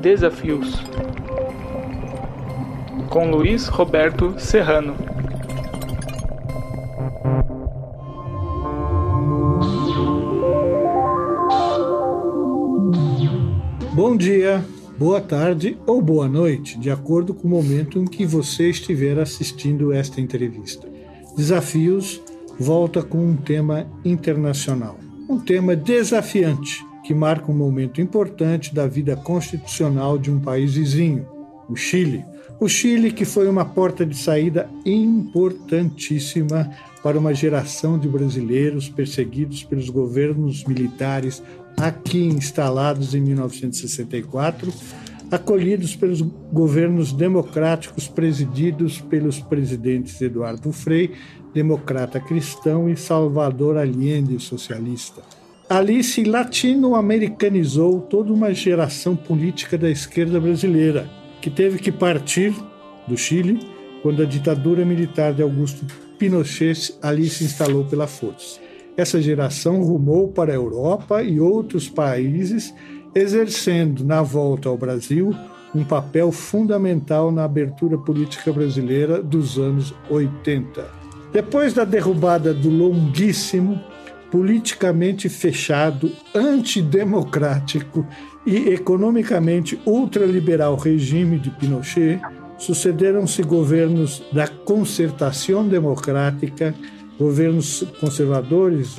Desafios com Luiz Roberto Serrano. Bom dia, boa tarde ou boa noite, de acordo com o momento em que você estiver assistindo esta entrevista. Desafios volta com um tema internacional, um tema desafiante que marca um momento importante da vida constitucional de um país vizinho, o Chile. O Chile, que foi uma porta de saída importantíssima para uma geração de brasileiros perseguidos pelos governos militares aqui instalados em 1964, acolhidos pelos governos democráticos presididos pelos presidentes Eduardo Frei, democrata cristão, e Salvador Allende, socialista. Ali se latino-americanizou toda uma geração política da esquerda brasileira, que teve que partir do Chile quando a ditadura militar de Augusto Pinochet ali se instalou pela força. Essa geração rumou para a Europa e outros países, exercendo, na volta ao Brasil, um papel fundamental na abertura política brasileira dos anos 80. Depois da derrubada do longuíssimo politicamente fechado, antidemocrático e economicamente ultraliberal regime de Pinochet, sucederam-se governos da concertação democrática, governos conservadores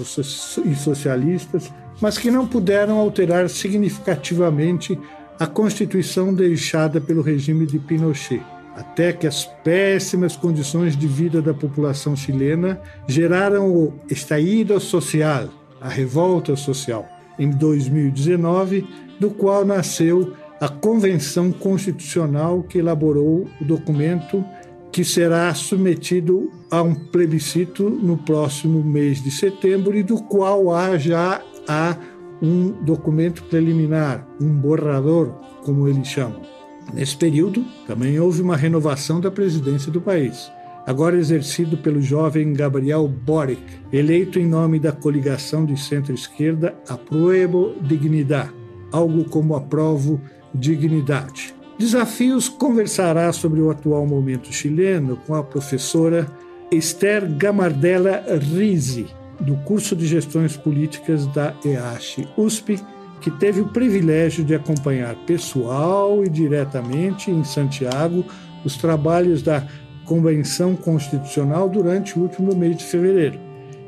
e socialistas, mas que não puderam alterar significativamente a Constituição deixada pelo regime de Pinochet até que as péssimas condições de vida da população chilena geraram o estallido social, a revolta social, em 2019, do qual nasceu a Convenção Constitucional que elaborou o documento que será submetido a um plebiscito no próximo mês de setembro e do qual há já há um documento preliminar, um borrador, como eles chamam. Nesse período, também houve uma renovação da presidência do país, agora exercido pelo jovem Gabriel Boric, eleito em nome da coligação de centro-esquerda Apruebo Dignidade, algo como Aprovo Dignidade. Desafios conversará sobre o atual momento chileno com a professora Esther Gamardella Rizzi, do curso de Gestões Políticas da EASH USP, que teve o privilégio de acompanhar pessoal e diretamente em Santiago os trabalhos da Convenção Constitucional durante o último mês de fevereiro.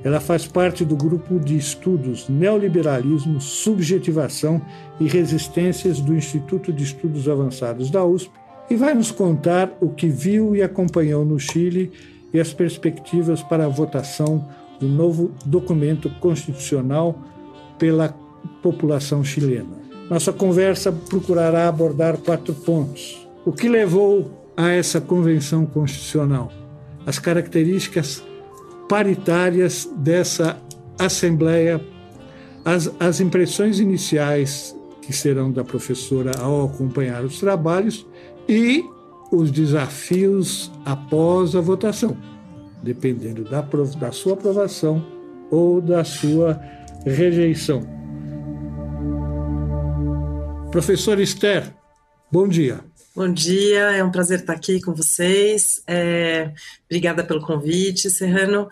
Ela faz parte do grupo de estudos Neoliberalismo, Subjetivação e Resistências do Instituto de Estudos Avançados da USP e vai nos contar o que viu e acompanhou no Chile e as perspectivas para a votação do novo documento constitucional pela população chilena. Nossa conversa procurará abordar quatro pontos. O que levou a essa convenção constitucional? As características paritárias dessa Assembleia, as, as impressões iniciais que serão da professora ao acompanhar os trabalhos e os desafios após a votação, dependendo da, da sua aprovação ou da sua rejeição. Professor Esther, bom dia. Bom dia, é um prazer estar aqui com vocês. É, obrigada pelo convite, Serrano.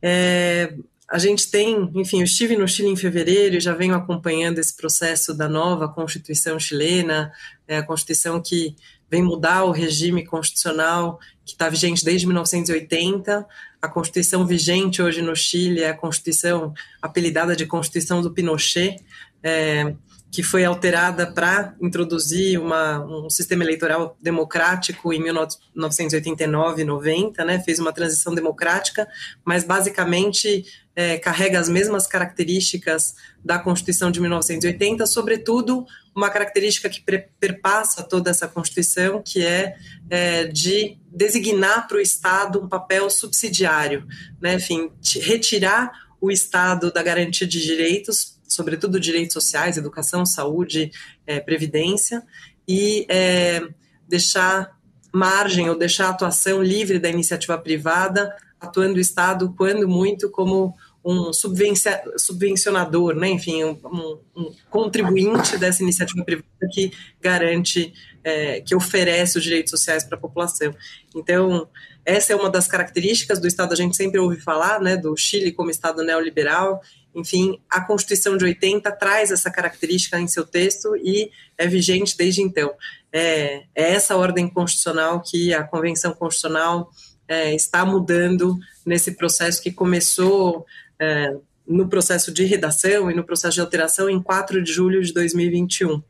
É, a gente tem, enfim, eu estive no Chile em fevereiro e já venho acompanhando esse processo da nova Constituição chilena, é, a Constituição que vem mudar o regime constitucional que está vigente desde 1980. A Constituição vigente hoje no Chile é a Constituição apelidada de Constituição do Pinochet. É, que foi alterada para introduzir uma, um sistema eleitoral democrático em 1989 90, né, fez uma transição democrática, mas basicamente é, carrega as mesmas características da Constituição de 1980, sobretudo uma característica que perpassa toda essa Constituição, que é, é de designar para o Estado um papel subsidiário, né, enfim, retirar o Estado da garantia de direitos sobretudo direitos sociais, educação, saúde, é, previdência, e é, deixar margem ou deixar a atuação livre da iniciativa privada, atuando o Estado, quando muito, como um subvencionador, né? enfim, um, um, contribuinte dessa iniciativa privada que garante, é, que oferece os direitos sociais para a população. Então, essa é uma das características do Estado, a gente sempre ouve falar, né, do Chile como Estado neoliberal, enfim, a Constituição de 80 traz essa característica em seu texto e é vigente desde então. É, é essa ordem constitucional que a Convenção Constitucional é, está mudando nesse processo que começou é, no processo de redação e no processo de alteração em 4 de julho de 2021.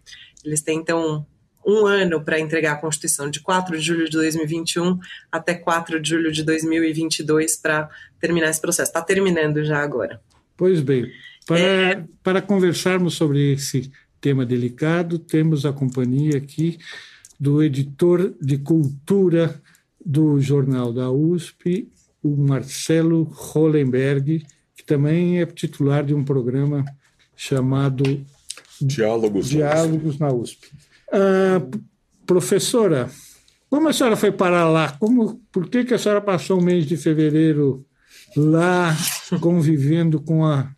Eles têm, então, um ano para entregar a Constituição, de 4 de julho de 2021 até 4 de julho de 2022 para terminar esse processo. Está terminando já agora. Pois bem, para, é... para conversarmos sobre esse tema delicado, temos a companhia aqui do editor de cultura do Jornal da USP, o Marcelo Hollenberg, que também é titular de um programa chamado Diálogos, Diálogos na USP. Na USP. Uh, professora, como a senhora foi para lá? Como, por que, que a senhora passou o mês de fevereiro lá convivendo com, a,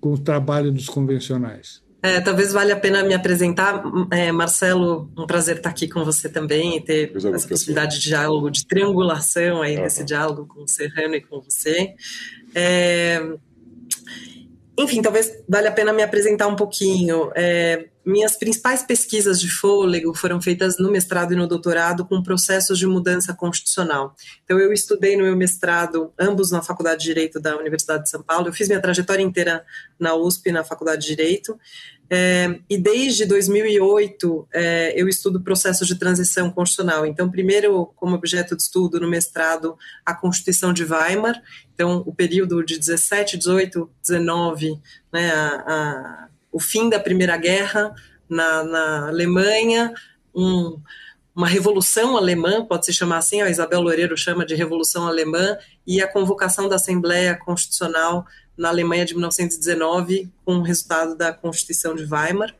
com o trabalho dos convencionais? É, talvez valha a pena me apresentar. É, Marcelo, um prazer estar aqui com você também e ter essa possibilidade de diálogo, de triangulação aí nesse diálogo com o Serrano e com você. É, enfim, talvez valha a pena me apresentar um pouquinho. É, minhas principais pesquisas de fôlego foram feitas no mestrado e no doutorado com processos de mudança constitucional. Então, eu estudei no meu mestrado, ambos na Faculdade de Direito da Universidade de São Paulo. Eu fiz minha trajetória inteira na USP, na Faculdade de Direito. É, e desde 2008 é, eu estudo processos de transição constitucional. Então, primeiro, como objeto de estudo no mestrado, a Constituição de Weimar, então o período de 17, 18, 19, né, a, a, o fim da Primeira Guerra na, na Alemanha, um, uma revolução alemã, pode se chamar assim, a Isabel Loureiro chama de Revolução Alemã, e a convocação da Assembleia Constitucional na Alemanha de 1919, com o resultado da Constituição de Weimar,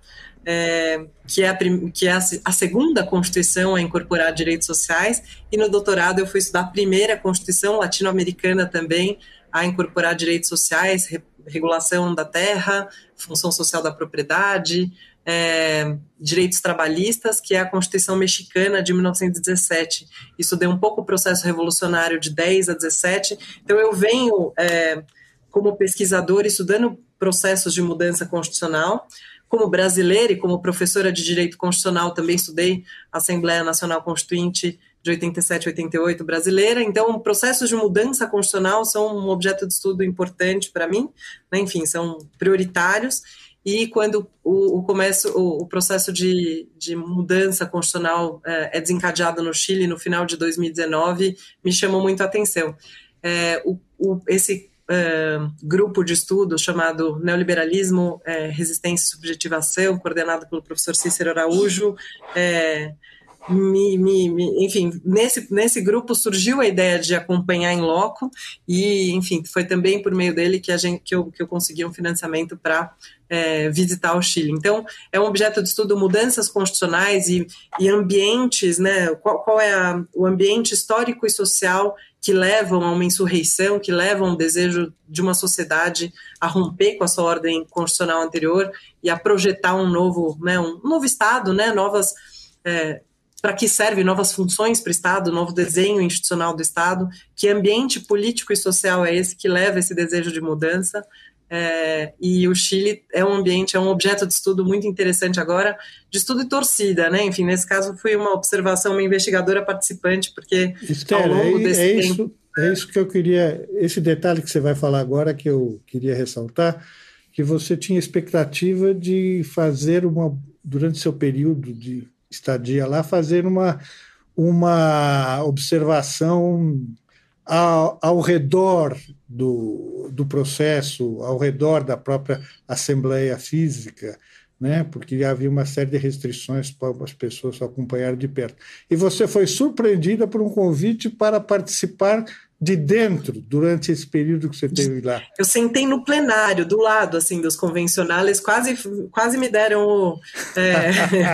é, que é, a, que é a, a, segunda Constituição a incorporar direitos sociais, e no doutorado eu fui estudar a primeira Constituição latino-americana também a incorporar direitos sociais, regulação da terra, função social da propriedade, é, direitos trabalhistas, que é a Constituição Mexicana de 1917. Isso deu um pouco o processo revolucionário de 10 a 17. Então eu venho é, como pesquisadora estudando processos de mudança constitucional. Como brasileira e como professora de direito constitucional, também estudei a Assembleia Nacional Constituinte de 87 e 88 brasileira. Então, processos de mudança constitucional são um objeto de estudo importante para mim, né? enfim, são prioritários. E quando o, o começo, o, o processo de, de, mudança constitucional é, é, desencadeado no Chile no final de 2019, me chamou muito a atenção. É, o, esse Uh, grupo de estudo chamado Neoliberalismo, é, Resistência e Subjetivação, coordenado pelo professor Cícero Araújo. Me, me, me, enfim, nesse, nesse grupo surgiu a ideia de acompanhar em loco e, enfim, foi também por meio dele que, a gente, que, eu, que eu consegui um financiamento para é, visitar o Chile. Então, é um objeto de estudo mudanças constitucionais e, e ambientes, né? Qual, qual é a, o ambiente histórico e social que levam a uma insurreição, que levam o desejo de uma sociedade a romper com a sua ordem constitucional anterior e a projetar um novo, né, um novo Estado, né, novas é, para que serve novas funções para o Estado, novo desenho institucional do Estado, que ambiente político e social é esse que leva esse desejo de mudança, é, e o Chile é um ambiente, é um objeto de estudo muito interessante agora, de estudo e torcida, né? Enfim, nesse caso fui uma observação, uma investigadora participante, porque Esther, ao longo é, desse é tempo... Isso, é isso que eu queria, esse detalhe que você vai falar agora que eu queria ressaltar, que você tinha expectativa de fazer uma, durante seu período de estadia lá, fazer uma, uma observação ao, ao redor do, do processo, ao redor da própria Assembleia Física, né? porque havia uma série de restrições para as pessoas acompanharem de perto. E você foi surpreendida por um convite para participar de dentro durante esse período que você teve lá? Eu sentei no plenário, do lado assim dos convencionais, quase, quase me deram o, é,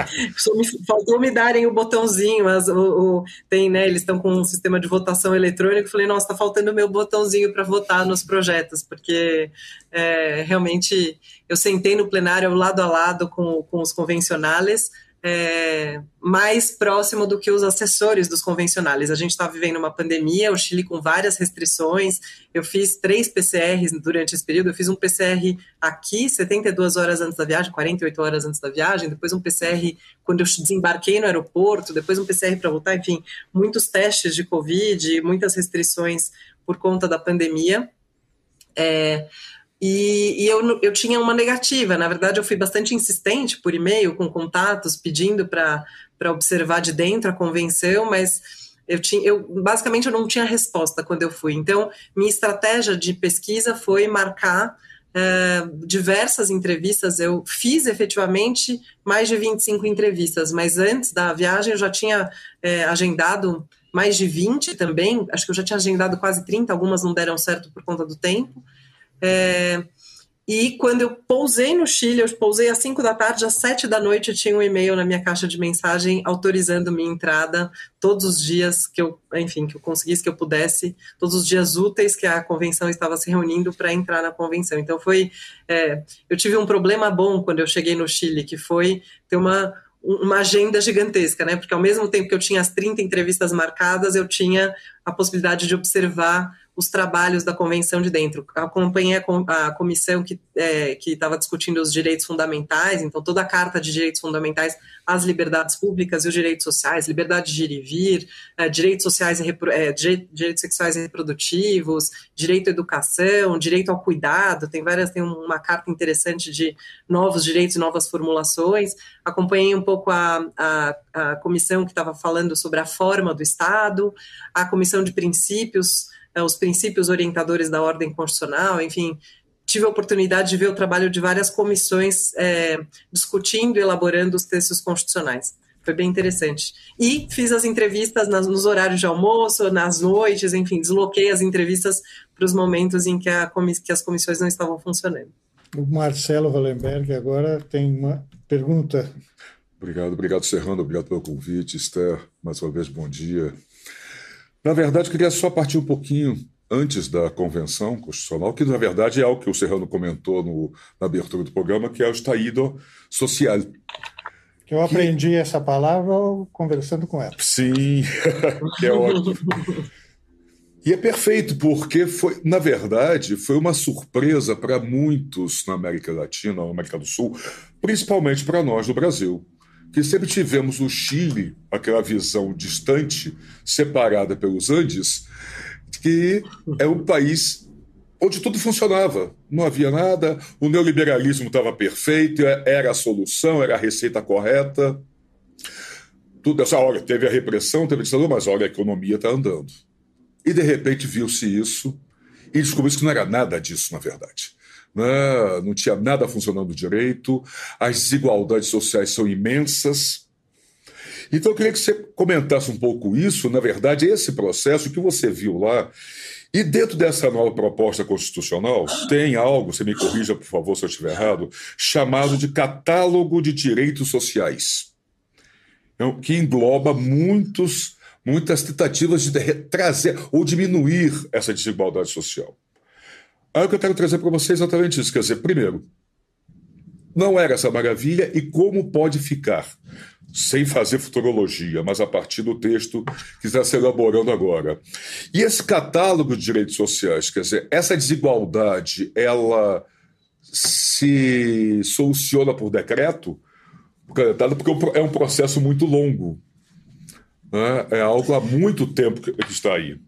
faltou me darem o botãozinho, as, o, o, tem, né? Eles estão com um sistema de votação eletrônico. Falei, nossa, está faltando o meu botãozinho para votar nos projetos, porque é, realmente eu sentei no plenário lado a lado com, com os convencionais é, mais próximo do que os assessores dos convencionais. A gente está vivendo uma pandemia, o Chile com várias restrições. Eu fiz três PCRs durante esse período. Eu fiz um PCR aqui, 72 horas antes da viagem, 48 horas antes da viagem, depois um PCR quando eu desembarquei no aeroporto, depois um PCR para voltar, enfim, muitos testes de Covid, muitas restrições por conta da pandemia. É, e, e, eu, eu tinha uma negativa. Na verdade, eu fui bastante insistente por e-mail, com contatos, pedindo para observar de dentro a convenção, mas eu tinha, eu, basicamente eu não tinha resposta quando eu fui. Então, minha estratégia de pesquisa foi marcar uh, diversas entrevistas. Eu fiz efetivamente mais de 25 entrevistas, mas antes da viagem eu já tinha uh, agendado mais de 20 também. Acho que eu já tinha agendado quase 30, algumas não deram certo por conta do tempo. É, e quando eu pousei no Chile, eu pousei às 5 da tarde, às 7 da noite, tinha um e-mail na minha caixa de mensagem autorizando minha entrada todos os dias que eu, enfim, que eu conseguisse, que eu pudesse, todos os dias úteis que a convenção estava se reunindo para entrar na convenção. Então foi, é, eu tive um problema bom quando eu cheguei no Chile, que foi ter uma uma agenda gigantesca, né? Porque ao mesmo tempo que eu tinha as 30 entrevistas marcadas, eu tinha a possibilidade de observar os trabalhos da convenção de dentro. Acompanhei a, a comissão que é, estava discutindo os direitos fundamentais, então toda a Carta de Direitos Fundamentais, as liberdades públicas e os direitos sociais, liberdade de ir e vir, é, direitos sociais e é, direitos sexuais e reprodutivos, direito à educação, direito ao cuidado, tem várias, tem uma carta interessante de novos direitos e novas formulações. Acompanhei um pouco a, a, a comissão que estava falando sobre a forma do Estado, a comissão de princípios os princípios orientadores da ordem constitucional, enfim, tive a oportunidade de ver o trabalho de várias comissões é, discutindo e elaborando os textos constitucionais. Foi bem interessante. E fiz as entrevistas nas, nos horários de almoço, nas noites, enfim, desloquei as entrevistas para os momentos em que, a, que as comissões não estavam funcionando. O Marcelo Wallenberg agora tem uma pergunta. Obrigado, obrigado, Serrano, obrigado pelo convite. Esther, mais uma vez, bom dia. Na verdade, eu queria só partir um pouquinho antes da convenção constitucional, que na verdade é algo que o Serrano comentou no, na abertura do programa, que é o estaído social. Eu aprendi que... essa palavra conversando com ela. Sim, é ótimo. E é perfeito, porque foi, na verdade, foi uma surpresa para muitos na América Latina, na América do Sul, principalmente para nós do Brasil que sempre tivemos o Chile, aquela visão distante, separada pelos Andes, que é um país onde tudo funcionava, não havia nada, o neoliberalismo estava perfeito, era a solução, era a receita correta. Tudo essa hora teve a repressão, teve a ditadura, mas olha, a economia está andando. E de repente viu-se isso e descobriu que não era nada disso, na verdade né? não tinha nada funcionando direito, as desigualdades sociais são imensas. Então, eu queria que você comentasse um pouco isso, na verdade, esse processo que você viu lá. E dentro dessa nova proposta constitucional, tem algo, você me corrija, por favor, se eu estiver errado, chamado de catálogo de direitos sociais, então, que engloba muitos, muitas tentativas de trazer ou diminuir essa desigualdade social. Aí o que eu quero trazer para vocês é exatamente isso. Quer dizer, primeiro, não era essa maravilha e como pode ficar, sem fazer futurologia, mas a partir do texto que está se elaborando agora. E esse catálogo de direitos sociais, quer dizer, essa desigualdade, ela se soluciona por decreto, porque é um processo muito longo. Né? É algo há muito tempo que está aí.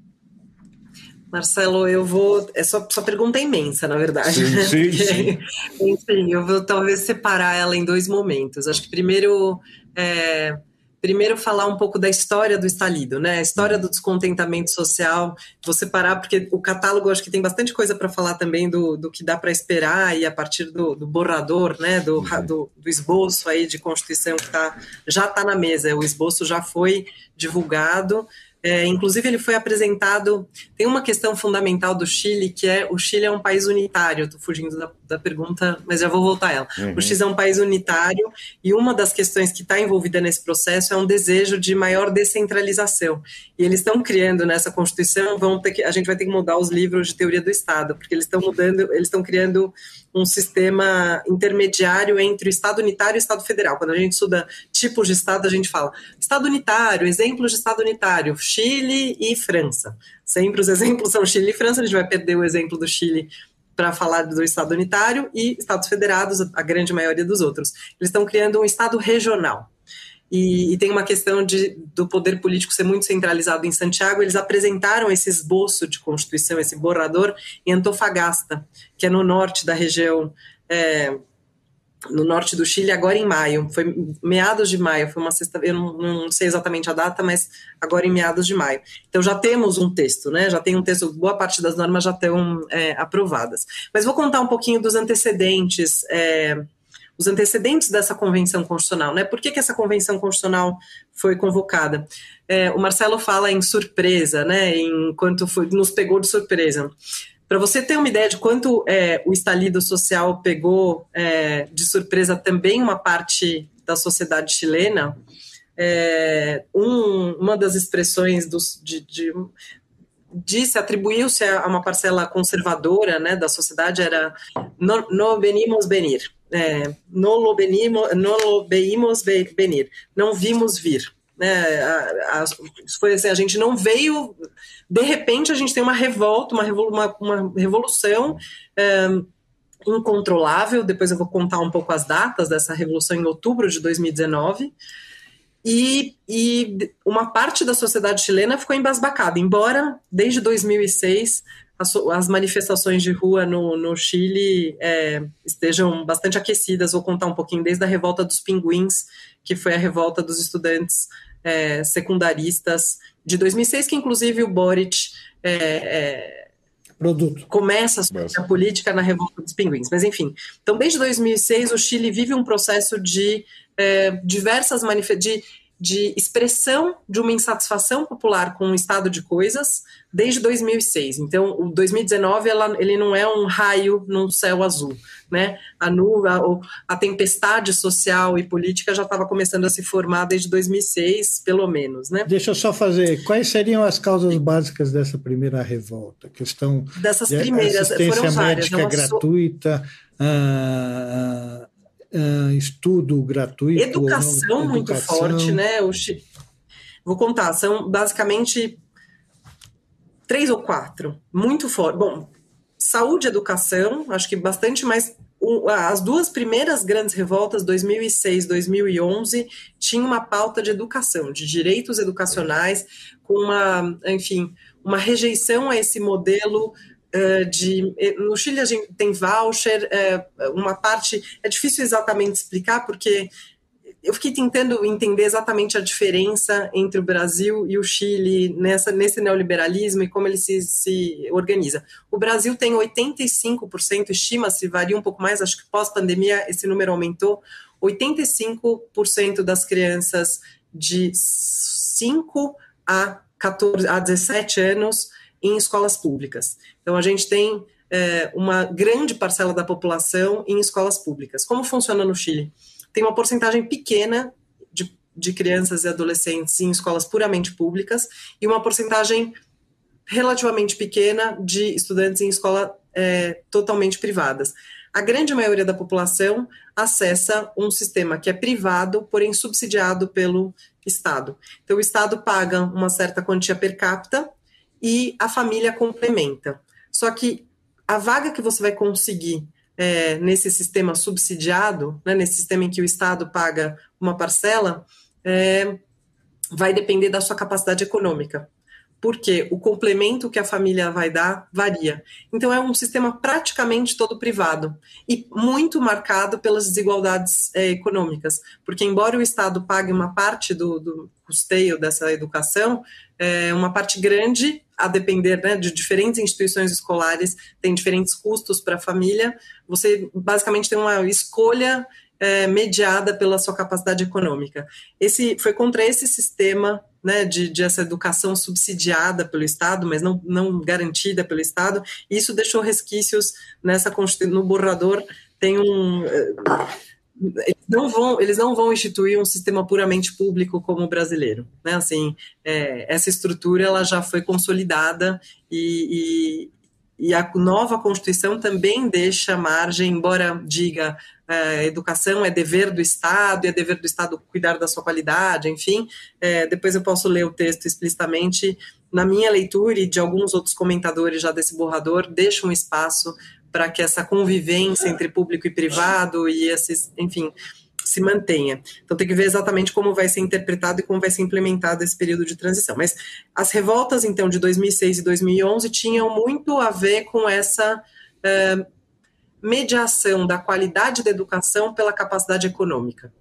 Marcelo, eu vou. É só, sua pergunta é imensa, na verdade. Sim, né? sim, sim. Enfim, eu vou talvez separar ela em dois momentos. Acho que primeiro. É, primeiro falar um pouco da história do estalido, né? A história do descontentamento social. Vou separar, porque o catálogo acho que tem bastante coisa para falar também do, do que dá para esperar e a partir do, do borrador, né? Do, do, do, esboço aí de Constituição que tá, já está na mesa. O esboço já foi divulgado É, inclusive, ele foi apresentado. Tem uma questão fundamental do Chile, que é o Chile é um país unitário. Estou fugindo da, da, pergunta, mas já vou voltar a ela. Uhum. O Chile é um país unitário e uma das questões que está envolvida nesse processo é um desejo de maior descentralização. E eles estão criando nessa Constituição, vão ter que, a gente vai ter que mudar os livros de teoria do Estado, porque eles estão mudando, eles estão criando um sistema intermediário entre o Estado unitário e o Estado federal. Quando a gente estuda tipos de Estado, a gente fala Estado unitário, exemplos de Estado unitário, Chile e França. Sempre os exemplos são Chile e França, a gente vai perder o exemplo do Chile para falar do Estado unitário e Estados federados, a grande maioria dos outros. Eles estão criando um Estado regional. E, e, tem uma questão de, do poder político ser muito centralizado em Santiago. Eles apresentaram esse esboço de Constituição, esse borrador, em Antofagasta, que é no norte da região é, no norte do Chile, agora em maio. Foi meados de maio, foi uma sexta eu não, não, sei exatamente a data, mas agora em meados de maio. Então já temos um texto, né? Já tem um texto, boa parte das normas já estão é, aprovadas. Mas vou contar um pouquinho dos antecedentes. É, os antecedentes dessa convenção constitucional, né? Por que, que essa convenção constitucional foi convocada? É, o Marcelo fala em surpresa, né? Enquanto foi, nos pegou de surpresa. Para você ter uma ideia de quanto é, o estalido social pegou é, de surpresa também uma parte da sociedade chilena, é, um, uma das expressões dos, de, de disse, atribuiu-se a uma parcela conservadora né, da sociedade, era no, no venimos venir, é, no, lo venimos, no venir, não vimos vir. Né, a, a, foi assim, a gente não veio, de repente a gente tem uma revolta, uma, uma, uma revolução é, incontrolável, depois eu vou contar um pouco as datas dessa revolução em outubro de 2019, e, e uma parte da sociedade chilena ficou embasbacada, embora desde 2006 as, as manifestações de rua no, no Chile é, estejam bastante aquecidas, vou contar um pouquinho, desde a revolta dos pinguins, que foi a revolta dos estudantes é, secundaristas de 2006, que inclusive o Boric é, é, Produto. começa a, a política na revolta dos pinguins. Mas enfim, então desde 2006 o Chile vive um processo de é, diversas manifestações, de expressão de uma insatisfação popular com o estado de coisas desde 2006. Então, o 2019 ela, ele não é um raio num céu azul, né? A nuvem, a, a tempestade social e política já estava começando a se formar desde 2006, pelo menos, né? Deixa eu só fazer. Quais seriam as causas básicas dessa primeira revolta? Questão dessas primeiras assistência foram várias, médica gratuita. So... Uh, estudo gratuito. Educação não, muito educação. forte, né? O, vou contar, são basicamente três ou quatro, muito forte. Bom, saúde e educação, acho que bastante mais. As duas primeiras grandes revoltas, 2006, 2011, tinham uma pauta de educação, de direitos educacionais, com uma, enfim, uma rejeição a esse modelo de eh, no Chile a gente tem voucher, eh, uma parte é difícil exatamente explicar porque eu fiquei tentando entender exatamente a diferença entre o Brasil e o Chile nessa, nesse neoliberalismo e como ele se, se organiza. O Brasil tem 85%, estima-se, varia um pouco mais, acho que pós-pandemia esse número aumentou, 85% das crianças de 5 a, 14, a 17 anos em escolas públicas. Então, a gente tem é, uma grande parcela da população em escolas públicas. Como funciona no Chile? Tem uma porcentagem pequena de, de crianças e adolescentes em escolas puramente públicas e uma porcentagem relativamente pequena de estudantes em escolas é, totalmente privadas. A grande maioria da população acessa um sistema que é privado, porém subsidiado pelo Estado. Então, o Estado paga uma certa quantia per capita e a família complementa. Só que a vaga que você vai conseguir é, nesse sistema subsidiado, né, nesse sistema em que o Estado paga uma parcela, é, vai depender da sua capacidade econômica. Porque o complemento que a família vai dar varia. Então, é um sistema praticamente todo privado e muito marcado pelas desigualdades é, econômicas. Porque, embora o Estado pague uma parte do, do custeio dessa educação, é, uma parte grande a depender né, de diferentes instituições escolares, tem diferentes custos para a família. Você basicamente tem uma escolha é, mediada pela sua capacidade econômica. Esse foi contra esse sistema né, de, de, essa educação subsidiada pelo Estado, mas não, não garantida pelo Estado. Isso deixou resquícios nessa no borrador. Tem um é, eles não vão eles não vão instituir um sistema puramente público como o brasileiro né? Assim é, essa estrutura ela já foi consolidada e, e, e, a nova constituição também deixa margem embora diga é, educação é dever do estado e é dever do estado cuidar da sua qualidade enfim é, depois eu posso ler o texto explicitamente. Na minha leitura e de alguns outros comentadores já desse borrador deixa um espaço para que essa convivência entre público e privado e esses, enfim, se mantenha. Então tem que ver exatamente como vai ser interpretado e como vai ser implementado esse período de transição. Mas as revoltas então de 2006 e 2011 tinham muito a ver com essa uh, mediação da qualidade da educação pela capacidade econômica,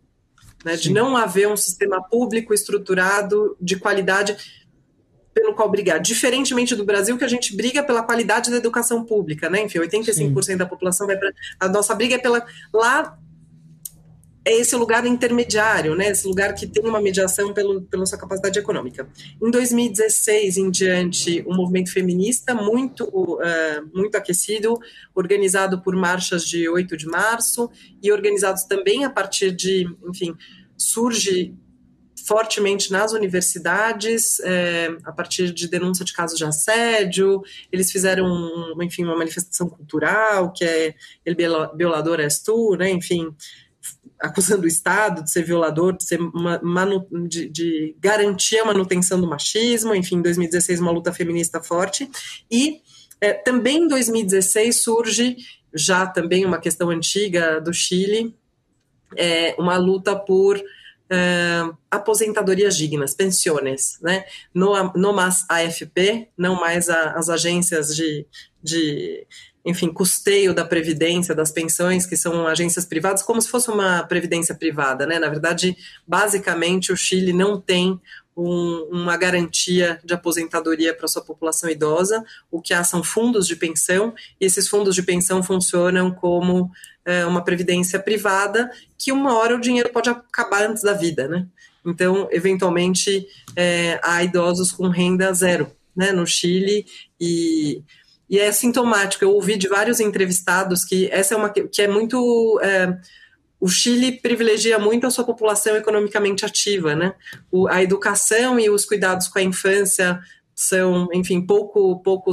né? de não haver um sistema público estruturado de qualidade pelo qual brigar. Diferentemente do Brasil, que a gente briga pela qualidade da educação pública, né? Enfim, 85% Sim. da população vai para. A nossa briga é pela. Lá é esse lugar intermediário, né? Esse lugar que tem uma mediação pelo, pela sua capacidade econômica. Em 2016 em diante, um movimento feminista muito, uh, muito aquecido, organizado por marchas de 8 de março e organizados também a partir de, enfim, surge fortemente nas universidades, é, a partir de denúncia de casos de assédio. Eles fizeram, enfim, uma manifestação cultural, que é ele violador és tu, né? Enfim, acusando o Estado de ser violador, de, ser de, de garantir a manutenção do machismo. Enfim, em 2016, uma luta feminista forte. E é, também em 2016 surge, já também uma questão antiga do Chile, é, uma luta por uh, aposentadorias dignas, pensiones, né? No, no mais AFP, não mais a, as agências de, de enfim, custeio da previdência, das pensões, que são agências privadas, como se fosse uma previdência privada, né? Na verdade, basicamente, o Chile não tem um, uma garantia de aposentadoria para sua população idosa. O que há são fundos de pensão, e esses fundos de pensão funcionam como é, uma previdência privada, que uma hora o dinheiro pode acabar antes da vida, né? Então, eventualmente, é, há idosos com renda zero né, no Chile e, e é sintomático. Eu ouvi de vários entrevistados que essa é uma que é muito. É, o Chile privilegia muito a sua população economicamente ativa, né? O, a educação e os cuidados com a infância são, enfim, pouco, pouco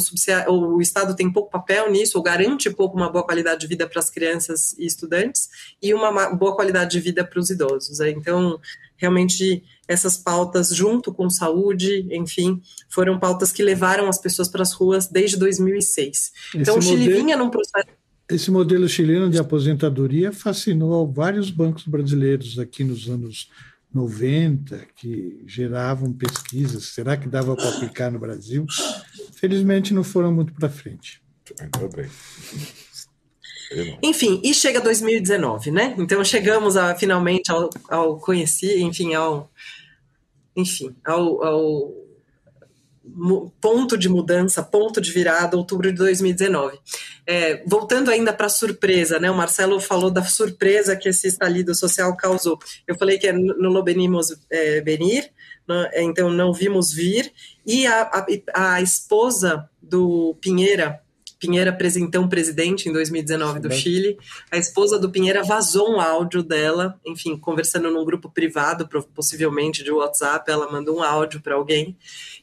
o Estado tem pouco papel nisso, ou garante pouco uma boa qualidade de vida para as crianças e estudantes e uma boa qualidade de vida para os idosos. Né? Então, realmente, essas pautas, junto com saúde, enfim, foram pautas que levaram as pessoas para as ruas desde 2006. Então, Esse o Chile modelo... vinha num processo esse modelo chileno de aposentadoria fascinou vários bancos brasileiros aqui nos anos 90, que geravam pesquisas. Será que dava para aplicar no Brasil? Felizmente não foram muito para frente. Ainda bem. Enfim, e chega 2019, né? Então chegamos a, finalmente ao, ao conheci, enfim, ao enfim, ao, ao ponto de mudança, ponto de virada, outubro de 2019. É, voltando ainda para a surpresa, né? O Marcelo falou da surpresa que esse estalido social causou. Eu falei que é no lo venimos é, venir, né? então não vimos vir. E a, a, a esposa do Pinheira, Pinheira, então presidente em 2019 do Chile, a esposa do Pinheira vazou um áudio dela, enfim, conversando num grupo privado, possivelmente de WhatsApp, ela mandou um áudio para alguém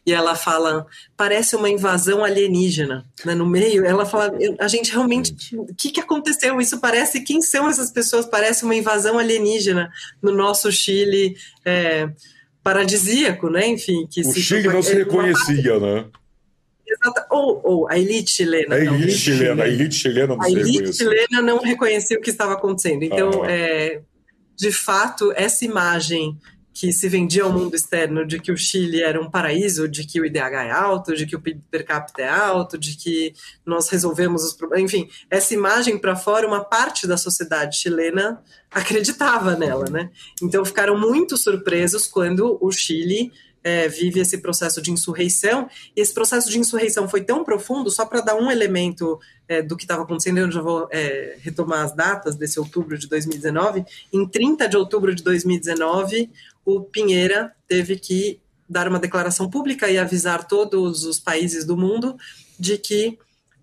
e ela fala, parece uma invasão alienígena, né? No meio, ela fala, a gente realmente, o que, que aconteceu? Isso parece, quem são essas pessoas? Parece uma invasão alienígena no nosso Chile é, paradisíaco, né? Enfim, que o se Chile não se reconhecia, né? Exato. Ou, ou, a elite chilena. A elite chilena, a elite chilena não a elite chilena não reconhecia o que estava acontecendo. Então, ah. é, de fato, essa imagem que se vendia ao mundo externo de que o Chile era um paraíso, de que o IDH é alto, de que o PIB per capita é alto, de que nós resolvemos os problemas. Enfim, essa imagem para fora, uma parte da sociedade chilena acreditava nela, né? Então ficaram muito surpresos quando o Chile é, vive esse processo de insurreição. E esse processo de insurreição foi tão profundo, só para dar um elemento é, do que estava acontecendo, eu já vou é, retomar as datas desse outubro de 2019. Em 30 de outubro de 2019, o Pinheira teve que dar uma declaração pública e avisar todos os países do mundo de que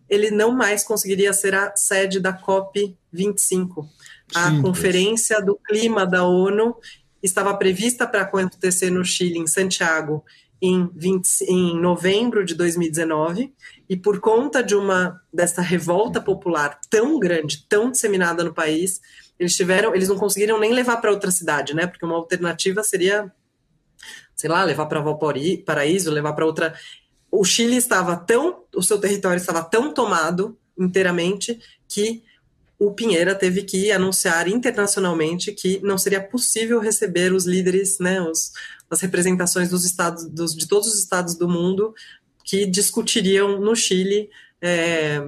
ele não mais conseguiria ser a sede da COP 25. A. Conferência do Clima da ONU estava prevista para acontecer no Chile, em Santiago, em, 20, em novembro de 2019, e por conta de uma dessa revolta popular tão grande, tão disseminada no país, eles tiveram, eles não conseguiram nem levar para outra cidade, né? Porque uma alternativa seria, sei lá, levar para Valparaíso, levar para outra. O Chile estava tão, o seu território estava tão tomado inteiramente que o Pinheira teve que anunciar internacionalmente que não seria possível receber os líderes, né, os, as representações dos estados, dos, de todos os estados do mundo que discutiriam no Chile é,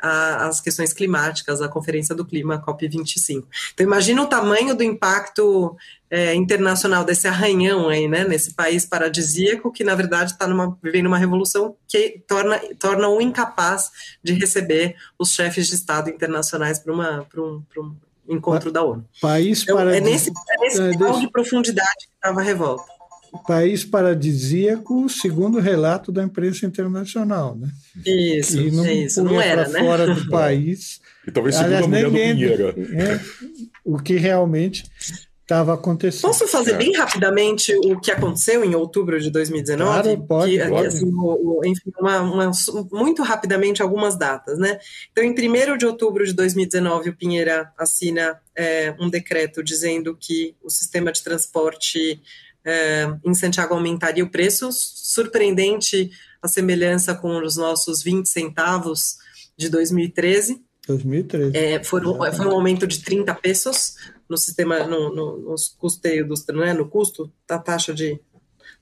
as questões climáticas, a Conferência do Clima, COP25. Então, imagina o tamanho do impacto é, internacional desse arranhão aí, né, nesse país paradisíaco que, na verdade, está vivendo uma revolução que torna, torna o incapaz de receber os chefes de Estado internacionais para um, um encontro da ONU. País então, é nesse, é nesse é, de profundidade que estava a revolta país paradisíaco, segundo o relato da imprensa internacional, né? Isso, e não é isso, não era, né? fora do país. E talvez segundo Aliás, a mulher do Pinheira. É, o que realmente estava acontecendo. Posso fazer é. bem rapidamente o que aconteceu em outubro de 2019? Claro, pode. Que, pode. Assim, o, o, enfim, uma, uma, muito rapidamente algumas datas, né? Então, em 1 de outubro de 2019, o Pinheira assina é, um decreto dizendo que o sistema de transporte é, em Santiago aumentaria o preço. Surpreendente a semelhança com os nossos 20 centavos de 2013. 2013. É, foi, foi um aumento de 30 pesos no sistema, no, no, nos custeio dos, né, no custo da taxa de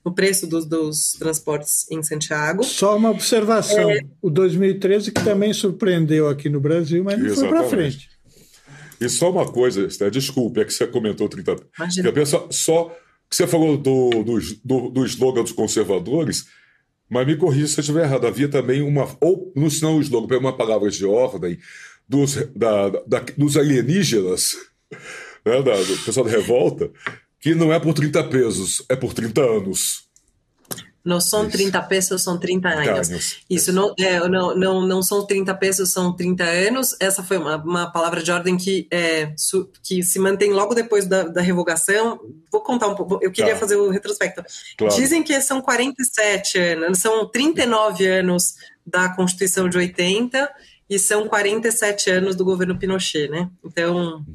no preço dos, dos transportes em Santiago. Só uma observação, é... o 2013 que também surpreendeu aqui no Brasil, mas não Exatamente. foi para frente. E só uma coisa, desculpe, é que você comentou 30. Imagina. Pensa só você falou do, do, do, do slogan dos conservadores, mas me corrija se eu estiver errado. Havia também uma, ou não se não o slogan, uma palavra de ordem dos, da, da, dos alienígenas, né, da, do pessoal da revolta, que não é por 30 pesos, é por 30 anos. Não são Isso. 30 pesos, são 30 anos. anos. Isso, não, é, não, não, não são 30 pesos, são 30 anos. Essa foi uma, uma palavra de ordem que, é, su, que se mantém logo depois da, da revogação. Vou contar um pouco, eu queria tá. fazer o retrospecto. Claro. Dizem que são 47 anos, são 39 anos da Constituição de 80 e são 47 anos do governo Pinochet, né? Então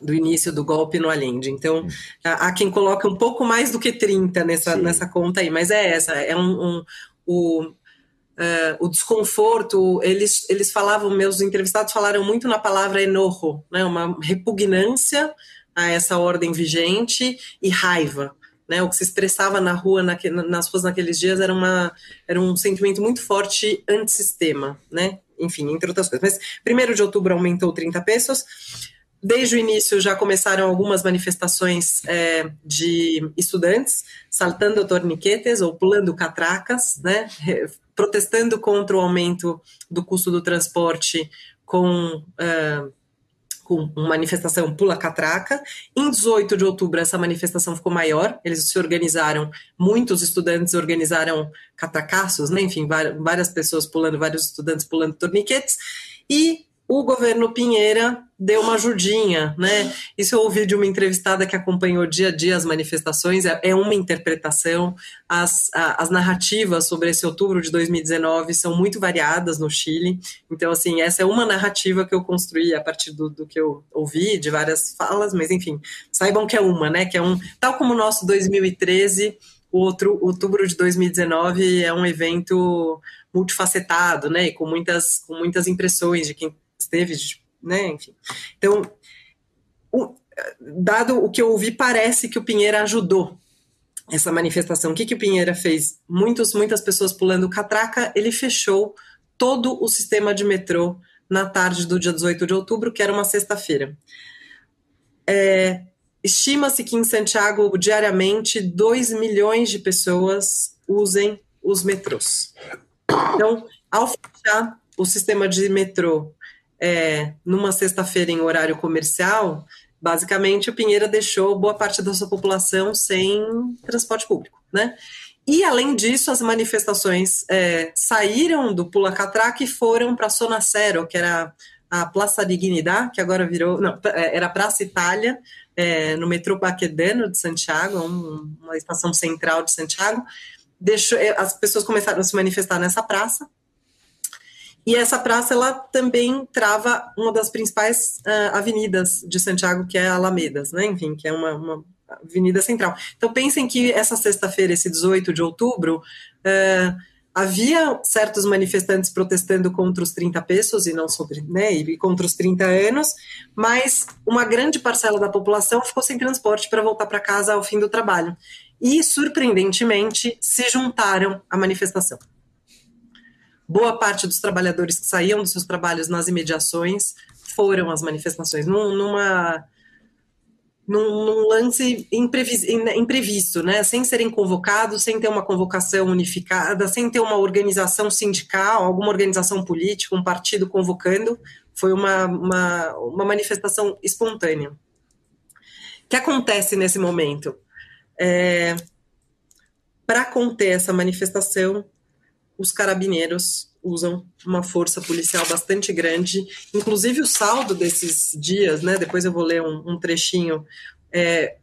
do início do golpe no Allende. Então, hum. há, quem coloque um pouco mais do que 30 nessa, nessa conta aí, mas é essa, é um, um o, uh, o desconforto, eles, eles falavam, meus entrevistados falaram muito na palavra enojo, né, uma repugnância a essa ordem vigente e raiva. Né, o que se expressava na rua, naque, nas ruas naqueles dias era, uma, era um sentimento muito forte antissistema, né? Enfim, entre outras coisas. Mas 1 de outubro aumentou 30 pesos. Desde o início já começaram algumas manifestações é, de estudantes saltando torniquetes ou pulando catracas, né, protestando contra o aumento do custo do transporte com, uh, com manifestação Pula Catraca. Em 18 de outubro, essa manifestação ficou maior, eles se organizaram, muitos estudantes organizaram catracaços, né, enfim, várias pessoas pulando, vários estudantes pulando torniquetes, e o governo Pinheira deu uma ajudinha, né? Isso eu ouvi de uma entrevistada que acompanhou dia a dia as manifestações, é, é uma interpretação. As, as narrativas sobre esse outubro de 2019 são muito variadas no Chile, então, assim, essa é uma narrativa que eu construí a partir do, do que eu ouvi, de várias falas, mas, enfim, saibam que é uma, né? Que é um, tal como o nosso 2013, o outro, outubro de 2019 é um evento multifacetado, né? E com muitas, com muitas impressões de quem esteve, né, enfim. Então, o, dado o que eu ouvi, parece que o Pinheira ajudou essa manifestação. O que, que o Pinheira fez? Muitos, muitas pessoas pulando catraca, ele fechou todo o sistema de metrô na tarde do dia 18 de outubro, que era uma sexta-feira. É, estima-se que em Santiago, diariamente, 2 milhões de pessoas usem os metrôs. Então, ao fechar o sistema de metrô é, numa sexta-feira em horário comercial, basicamente o Pinheira deixou boa parte da sua população sem transporte público, né? E, além disso, as manifestações é, saíram do Pula Catraca e foram para Zero, que era a Praça Dignidade, que agora virou. Não, é, era Praça Itália, é, no metrô Baquedano de Santiago, um, uma estação central de Santiago. Deixou, é, as pessoas começaram a se manifestar nessa praça. E essa praça ela também trava uma das principais uh, avenidas de Santiago, que é a Alamedas, né? Enfim, que é uma, uma Avenida Central. Então pensem que essa sexta-feira, esse 18 de outubro, uh, havia certos manifestantes protestando contra os 30 pesos e não sobre, né, e contra os 30 anos, mas uma grande parcela da população ficou sem transporte para voltar para casa ao fim do trabalho. E, surpreendentemente, se juntaram à manifestação. Boa parte dos trabalhadores que saíam dos seus trabalhos nas imediações foram às manifestações, num, numa num, num lance imprevisto, né? Sem serem convocados, sem ter uma convocação unificada, sem ter uma organização sindical, alguma organização política, um partido convocando, foi uma, uma, uma manifestação espontânea. O que acontece nesse momento? É, Para conter essa manifestação, os carabineiros usam uma força policial bastante grande. Inclusive o saldo desses dias, né? Depois eu vou ler um, um trechinho. É,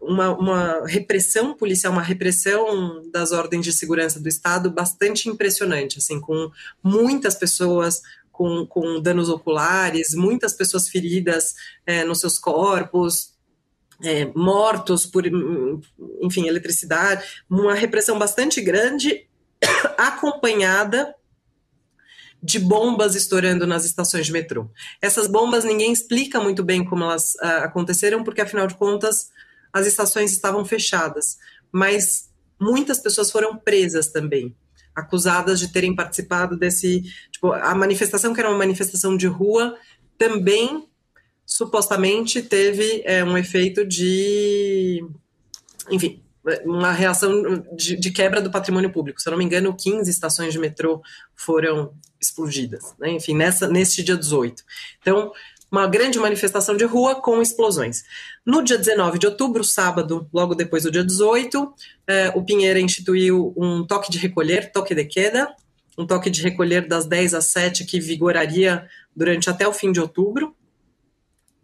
uma, uma, repressão policial, uma repressão das ordens de segurança do Estado bastante impressionante, assim, com muitas pessoas com, com danos oculares, muitas pessoas feridas é, nos seus corpos, é, mortos por, enfim, eletricidade, uma repressão bastante grande, acompanhada de bombas estourando nas estações de metrô. Essas bombas ninguém explica muito bem como elas uh, aconteceram, porque afinal de contas as estações estavam fechadas. Mas muitas pessoas foram presas também, acusadas de terem participado desse. Tipo, a manifestação, que era uma manifestação de rua, também supostamente teve é, um efeito de. Enfim, uma reação de, de, quebra do patrimônio público. Se eu não me engano, 15 estações de metrô foram explodidas, né? enfim, nessa, neste dia 18. Então, uma grande manifestação de rua com explosões. No dia 19 de outubro, sábado, logo depois do dia 18, eh, o Pinheira instituiu um toque de recolher, toque de queda, um toque de recolher das 10 às 7, que vigoraria durante até o fim de outubro.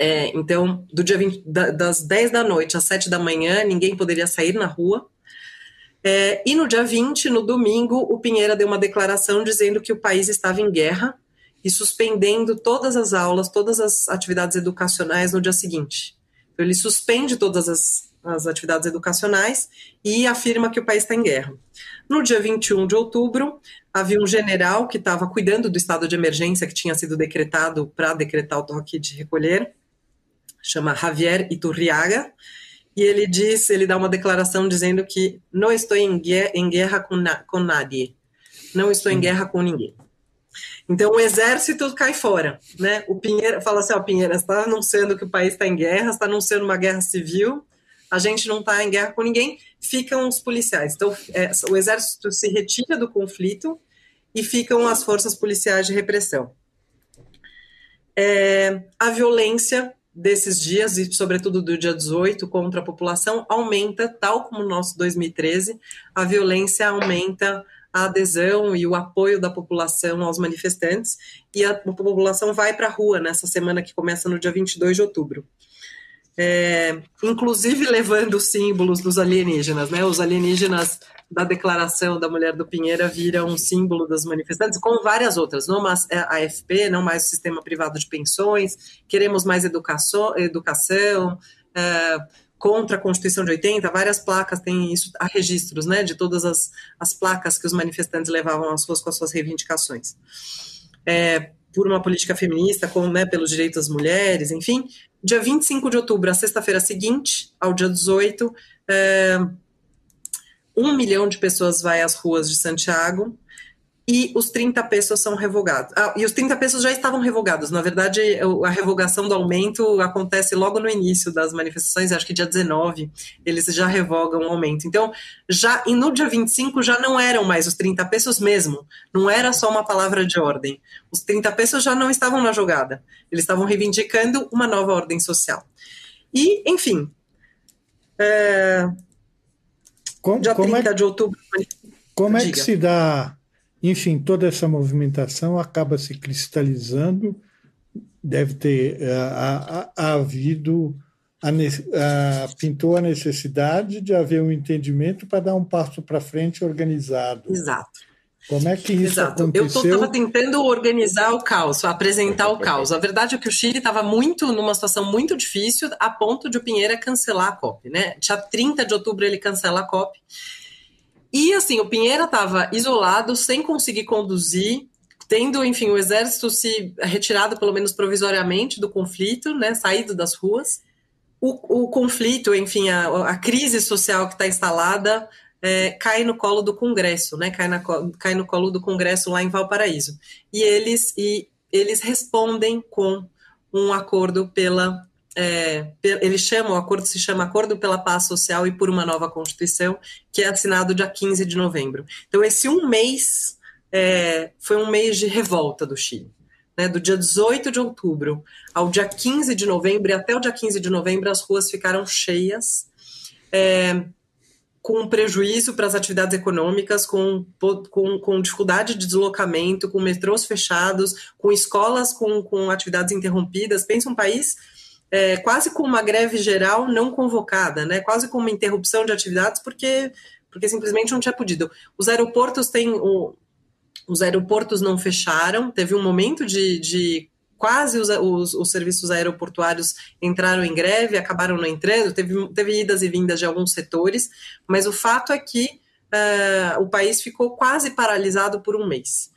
É, então, do dia 20, da, das 10 da noite às 7 da manhã, ninguém poderia sair na rua. É, e no dia 20, no domingo, o Pinheira deu uma declaração dizendo que o país estava em guerra e suspendendo todas as aulas, todas as atividades educacionais no dia seguinte. Então, ele suspende todas as, as atividades educacionais e afirma que o país está em guerra. No dia 21 de outubro, havia um general que estava cuidando do estado de emergência que tinha sido decretado para decretar o toque de recolher, chama Javier Iturriaga, e ele diz, ele dá uma declaração dizendo que não estou em guerra, em guerra com, na, com nadie, não estou em guerra com ninguém. Então o exército cai fora, né? O Pinheiro fala assim, ó, Pinheiro, está anunciando que o país está em guerra, está anunciando uma guerra civil, a gente não está em guerra com ninguém, ficam os policiais. Então é, o exército se retira do conflito e ficam as forças policiais de repressão. É, a violência desses dias, e sobretudo do dia 18, contra a população, aumenta, tal como no nosso 2013, a violência aumenta a adesão e o apoio da população aos manifestantes, e a população vai para a rua nessa semana que começa no dia 22 de outubro. É, inclusive levando os símbolos dos alienígenas, né? Os alienígenas da declaração da mulher do Pinheira vira um símbolo das manifestantes, como várias outras, não mais a AFP, não mais o sistema privado de pensões, queremos mais educação, educação é, contra a Constituição de 80, várias placas têm isso, há registros né, de todas as, as placas que os manifestantes levavam às ruas com as suas reivindicações. É, por uma política feminista, com, né, pelos direitos das mulheres, enfim. Dia 25 de outubro, a sexta-feira seguinte, ao dia 18, é, um milhão de pessoas vai às ruas de Santiago e os 30 pesos são revogados. Ah, e os 30 pesos já estavam revogados. Na verdade, a revogação do aumento acontece logo no início das manifestações, acho que dia 19, eles já revogam o aumento. Então, já e no dia 25 já não eram mais os 30 pesos mesmo, não era só uma palavra de ordem. Os 30 pesos já não estavam na jogada. Eles estavam reivindicando uma nova ordem social. E, enfim, é, como, dia como 30 é, de outubro. como é que Diga. se dá, enfim, toda essa movimentação acaba se cristalizando, deve ter eh, ha- ha- havido, a- pintou a necessidade de haver um entendimento para dar um passo para frente organizado. Exato. Como é que isso Exato. Eu aconteceu? estava tentando organizar o caos, apresentar o caos. A verdade é que o Chile estava muito numa situação muito difícil, a ponto de o Pinheira cancelar a COP, né? Dia 30 de outubro ele cancela a COP. E assim, o Pinheira estava isolado, sem conseguir conduzir, tendo, enfim, o exército se retirado, pelo menos provisoriamente, do conflito, né? Saído das ruas. O, o conflito, enfim, a, a crise social que está instalada é, cai no colo do Congresso, né? Cai, na, cai no colo do Congresso lá em Valparaíso. E eles, e eles respondem com um acordo pela. É, chamam, o acordo se chama Acordo pela Paz Social e por uma Nova Constituição, que é assinado dia 15 de novembro. Então, esse um mês é, foi um mês de revolta do Chile. Né, do dia 18 de outubro ao dia 15 de novembro, e até o dia 15 de novembro, as ruas ficaram cheias. É, com prejuízo para as atividades econômicas, com, com, com dificuldade de deslocamento, com metrôs fechados, com escolas com, com atividades interrompidas. Pensa um país é, quase com uma greve geral não convocada, né? quase com uma interrupção de atividades, porque, porque simplesmente não tinha podido. Os aeroportos têm. O, os aeroportos não fecharam, teve um momento de, de quase os, os, os, serviços aeroportuários entraram em greve, acabaram não entrando, teve, teve idas e vindas de alguns setores, mas o fato é que uh, o país ficou quase paralisado por um mês.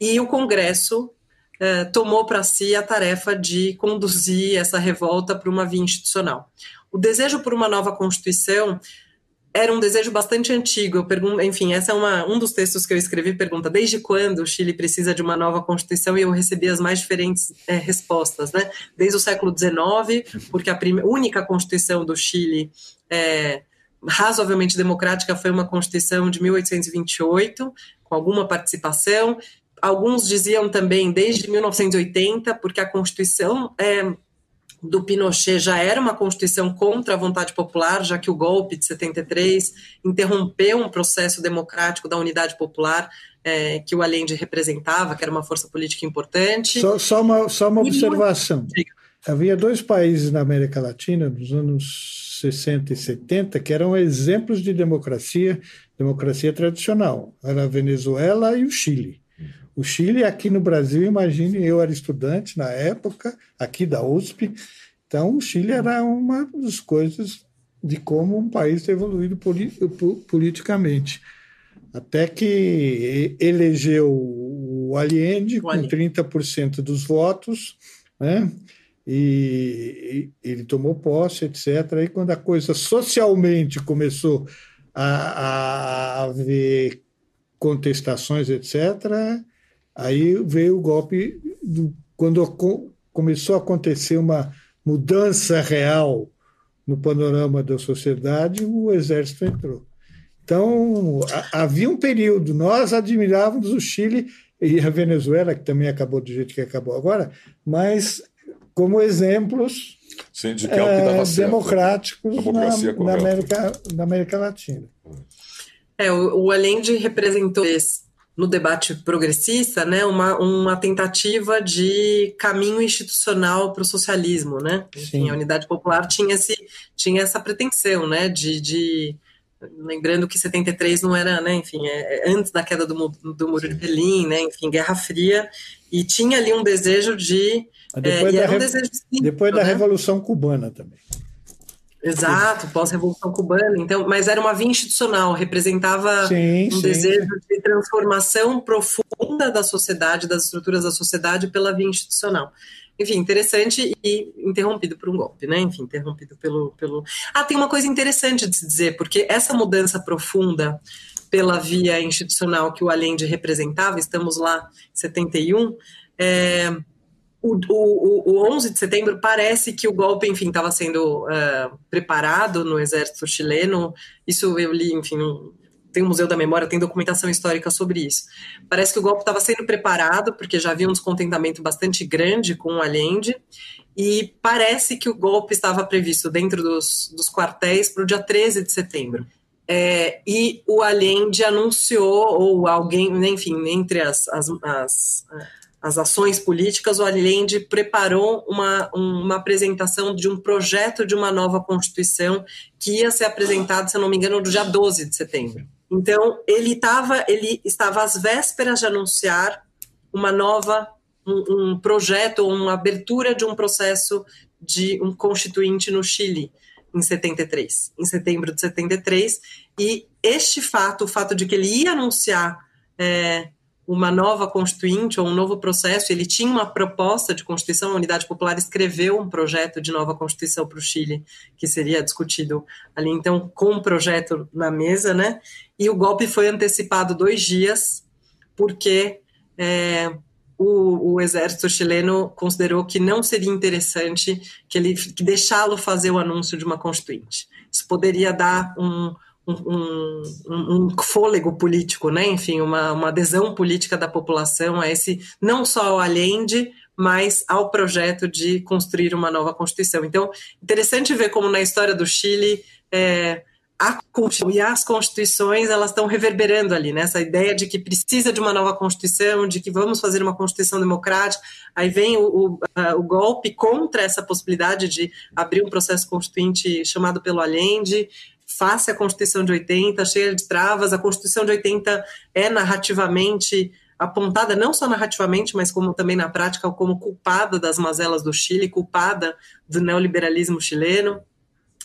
E o Congresso uh, tomou para si a tarefa de conduzir essa revolta para uma via institucional. O desejo por uma nova Constituição era um desejo bastante antigo. Pergunto, enfim, essa é uma, um dos textos que eu escrevi pergunta desde quando o Chile precisa de uma nova constituição e eu recebi as mais diferentes é, respostas, né? Desde o século XIX, porque a única constituição do Chile é, razoavelmente democrática foi uma constituição de 1828 com alguma participação. Alguns diziam também desde 1980, porque a constituição é, do Pinochet já era uma constituição contra a vontade popular, já que o golpe de 73 interrompeu um processo democrático da unidade popular é, que o Allende representava, que era uma força política importante. Só, só uma, só uma observação. Havia dois países na América Latina, nos anos 60 e 70, que eram exemplos de democracia, democracia tradicional. Era a Venezuela e o Chile. O Chile, aqui no Brasil, imagine, eu era estudante na época, aqui da USP, então o Chile era uma das coisas de como um país evoluído politicamente. Até que elegeu o Allende com 30% dos votos, né? e ele tomou posse, etc. Aí, quando a coisa socialmente começou a, a haver contestações, etc., Aí veio o golpe, do, quando começou a acontecer uma mudança real no panorama da sociedade, o exército entrou. Então, havia um período, nós admirávamos o Chile e a Venezuela, que também acabou do jeito que acabou agora, mas como exemplos Sim, de que é, é democráticos na, na, América, na América Latina. É, o, o Allende representou esse no debate progressista, né, uma, uma tentativa de caminho institucional para o socialismo, né? Enfim, a Unidade Popular tinha, esse, tinha essa pretensão, né, de, de lembrando que 73 não era, né, enfim, é, antes da queda do, do muro Sim. de Berlim, né, enfim, Guerra Fria, e tinha ali um desejo de depois, é, da, um desejo de depois da né? Revolução Cubana também. Exato, pós-revolução cubana. Então, mas era uma via institucional, representava sim, um sim. desejo de transformação profunda da sociedade, das estruturas da sociedade pela via institucional. Enfim, interessante e interrompido por um golpe, né? Enfim, interrompido pelo, pelo. Ah, tem uma coisa interessante de se dizer, porque essa mudança profunda pela via institucional que o Allende representava, estamos lá em 71, é, o, o, o 11 de setembro parece que o golpe, enfim, estava sendo uh, preparado no exército chileno. Isso eu li, enfim, tem o Museu da Memória, tem documentação histórica sobre isso. Parece que o golpe estava sendo preparado, porque já havia um descontentamento bastante grande com o Allende, e parece que o golpe estava previsto dentro dos, dos quartéis para o dia 13 de setembro. É, e o Allende anunciou, ou alguém, enfim, entre as, as, as as ações políticas, o Allende preparou uma, uma apresentação de um projeto de uma nova Constituição que ia ser apresentado, se não me engano, no dia 12 de setembro. Então, ele, tava, ele estava às vésperas de anunciar uma nova, um, um projeto, uma abertura de um processo de um constituinte no Chile, em 73, em setembro de 73, e este fato, o fato de que ele ia anunciar é, uma nova constituinte ou um novo processo, ele tinha uma proposta de constituição, a Unidade Popular escreveu um projeto de nova constituição para o Chile, que seria discutido ali, então, com um projeto na mesa, né? E o golpe foi antecipado dois dias, porque é, o, o, exército chileno considerou que não seria interessante que ele deixá-lo fazer o anúncio de uma constituinte. Isso poderia dar um, um, um, um, fôlego político, né? enfim, uma, uma adesão política da população a esse, não só ao Allende, mas ao projeto de construir uma nova Constituição. Então, interessante ver como na história do Chile é, a e as constituições elas estão reverberando ali, né? Essa ideia de que precisa de uma nova constituição, de que vamos fazer uma constituição democrática. Aí vem o, o, o golpe contra essa possibilidade de abrir um processo constituinte chamado pelo Allende face à Constituição de 80, cheia de travas. A Constituição de 80 é narrativamente apontada, não só narrativamente, mas como também na prática, como culpada das mazelas do Chile, culpada do neoliberalismo chileno.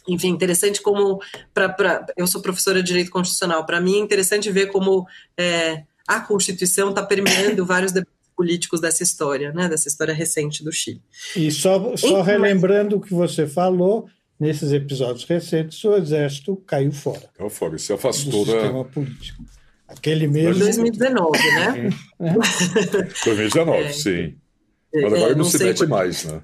Enfim, interessante como. Pra, pra eu sou professora de direito constitucional. Para mim é interessante ver como é, a Constituição está permeando vários debates políticos dessa história, né, dessa história recente do Chile. E só, só relembrando o que você falou, nesses episódios recentes, o exército caiu fora. Caiu fora, se afastou do da... sistema político. Aquele mesmo. 2019, né? É. 2019, é. sim. Mas agora é, não, não se mete mais, né?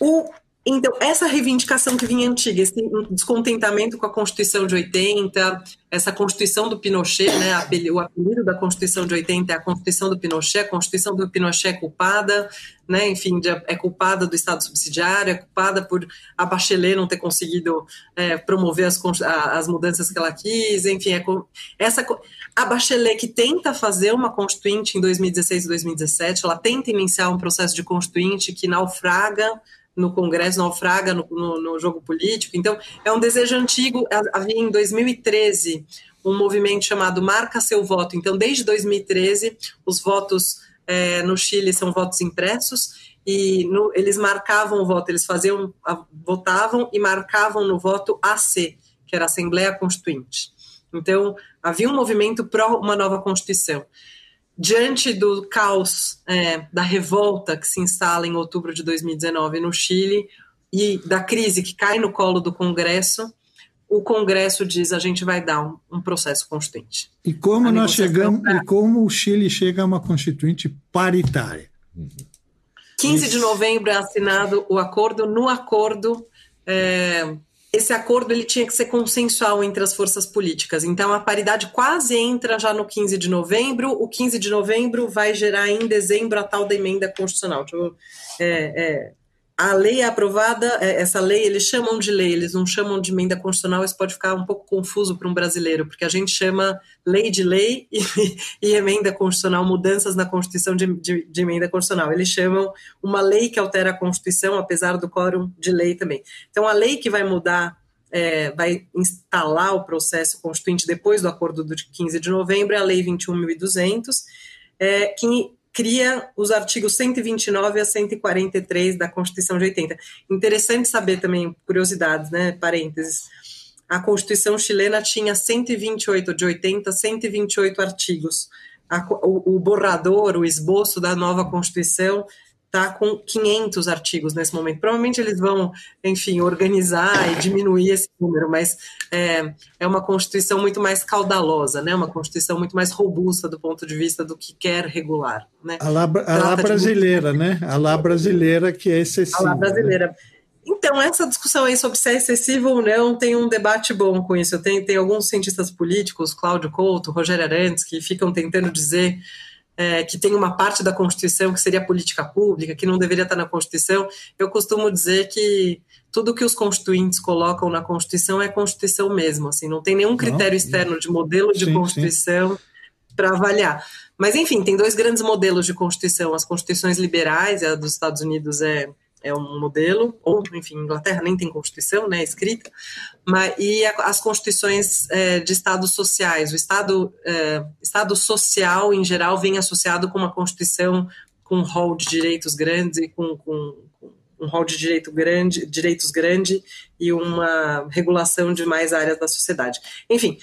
O, então, essa reivindicação que vinha antiga, esse descontentamento com a Constituição de 80, essa Constituição do Pinochet, né, o apelido da Constituição de 80 é a Constituição do Pinochet, a Constituição do Pinochet é culpada, né, enfim, é culpada do Estado subsidiário, é culpada por a Bachelet não ter conseguido é, promover as, as mudanças que ela quis, enfim, é, essa, a Bachelet que tenta fazer uma Constituinte em 2016 e 2017, ela tenta iniciar um processo de Constituinte que naufraga, no Congresso, naufraga no, no, no, jogo político. Então, é um desejo antigo. Havia em 2013 um movimento chamado Marca Seu Voto. Então, desde 2013, os votos é, no Chile são votos impressos e no, eles marcavam o voto, eles faziam, votavam e marcavam no voto AC, que era Assembleia Constituinte. Então, havia um movimento pró uma nova Constituição diante do caos é, da revolta que se instala em outubro de 2019 no Chile e da crise que cai no colo do Congresso, o Congresso diz a gente vai dar um, um processo constituinte. E como a nós chegamos pra... e como o Chile chega a uma constituinte paritária? 15 de novembro é assinado o acordo. No acordo é, esse acordo ele tinha que ser consensual entre as forças políticas. Então a paridade quase entra já no 15 de novembro. O 15 de novembro vai gerar em dezembro a tal da emenda constitucional. Eu, é, é, a lei é aprovada, é, essa lei eles chamam de lei, eles não chamam de emenda constitucional, isso pode ficar um pouco confuso para um brasileiro, porque a gente chama lei de lei e, e emenda constitucional, mudanças na Constituição de, de, de, emenda constitucional. Eles chamam uma lei que altera a Constituição, apesar do quórum de lei também. Então, a lei que vai mudar, é, vai instalar o processo constituinte depois do acordo do 15 de novembro é a Lei 21.200, é, que cria os artigos 129 a 143 da Constituição de 80. Interessante saber também, curiosidades, né, parênteses, a Constituição chilena tinha 128, de 80, 128 artigos. A, o, o borrador, o esboço da nova Constituição está com 500 artigos nesse momento. Provavelmente eles vão, enfim, organizar e diminuir esse número, mas é, é uma Constituição muito mais caudalosa, né? uma Constituição muito mais robusta do ponto de vista do que quer regular. Né? A lá, a lá brasileira, né? A lá brasileira que é excessiva. A lá né? brasileira. Né? Então, essa discussão aí sobre se é excessivo ou não tem um debate bom com isso. Tem, tem alguns cientistas políticos, Cláudio Couto, Rogério Arantes, que ficam tentando dizer é, que tem uma parte da Constituição que seria política pública, que não deveria estar na Constituição. Eu costumo dizer que tudo que os constituintes colocam na Constituição é Constituição mesmo, assim, não tem nenhum critério não, externo de modelo de sim, Constituição para avaliar. Mas, enfim, tem dois grandes modelos de Constituição, as Constituições liberais, a dos Estados Unidos é é um modelo, ou, enfim, Inglaterra nem tem constituição, né, escrita, mas, e a, as constituições é, de estados sociais. O estado, é, estado social, em geral, vem associado com uma constituição com um rol de direitos grandes e com, com, com um rol de direito grande, direitos grande e uma regulação de mais áreas da sociedade. Enfim,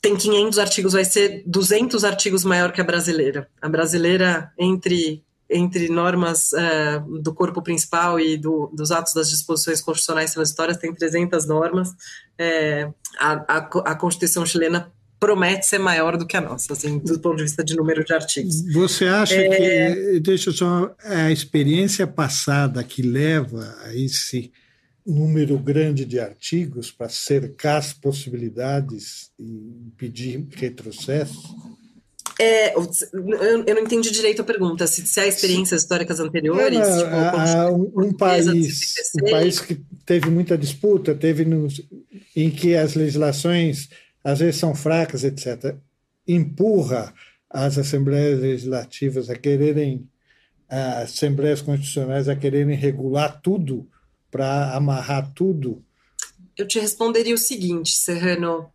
tem 500 artigos, vai ser 200 artigos maior que a brasileira. A brasileira, entre entre normas uh, do corpo principal e do, dos atos das disposições constitucionais transitórias, tem 300 normas. É, a, a, a, Constituição chilena promete ser maior do que a nossa, assim, do ponto de vista de número de artigos. Você acha é... que, deixa só, a experiência passada que leva a esse número grande de artigos para cercar as possibilidades e impedir retrocesso, é, eu, eu, não entendi direito a pergunta. Se, se há experiências históricas anteriores? Tipo, um, um país, um país que teve muita disputa, teve nos, em que as legislações às vezes são fracas, etc., empurra as assembleias legislativas a quererem, as assembleias constitucionais a quererem regular tudo, para amarrar tudo? Eu te responderia o seguinte, Serrano.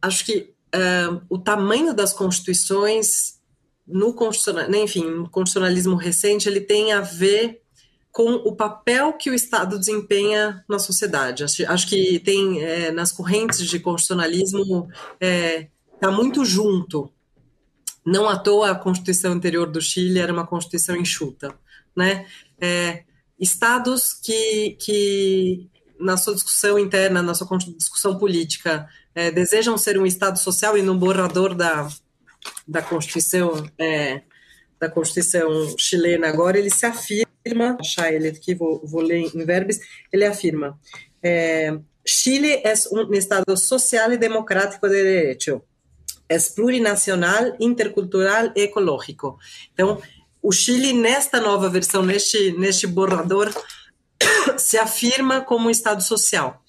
Acho que uh, o tamanho das constituições no constitucional, né, enfim, no constitucionalismo recente, ele tem a ver com o papel que o Estado desempenha na sociedade. Acho, acho que tem é, nas correntes de constitucionalismo está é, tá muito junto. Não à toa a Constituição anterior do Chile era uma Constituição enxuta, né? É, estados que, que na sua discussão interna, na sua discussão política, é, desejam ser um Estado social e no borrador da, da Constituição é, da Constituição chilena agora ele se afirma, achar ele aqui vou, vou ler em verbos, ele afirma é, Chile é um Estado social e democrático de direito, é plurinacional, intercultural e ecológico. Então, o Chile nesta nova versão, neste neste borrador se afirma como um Estado social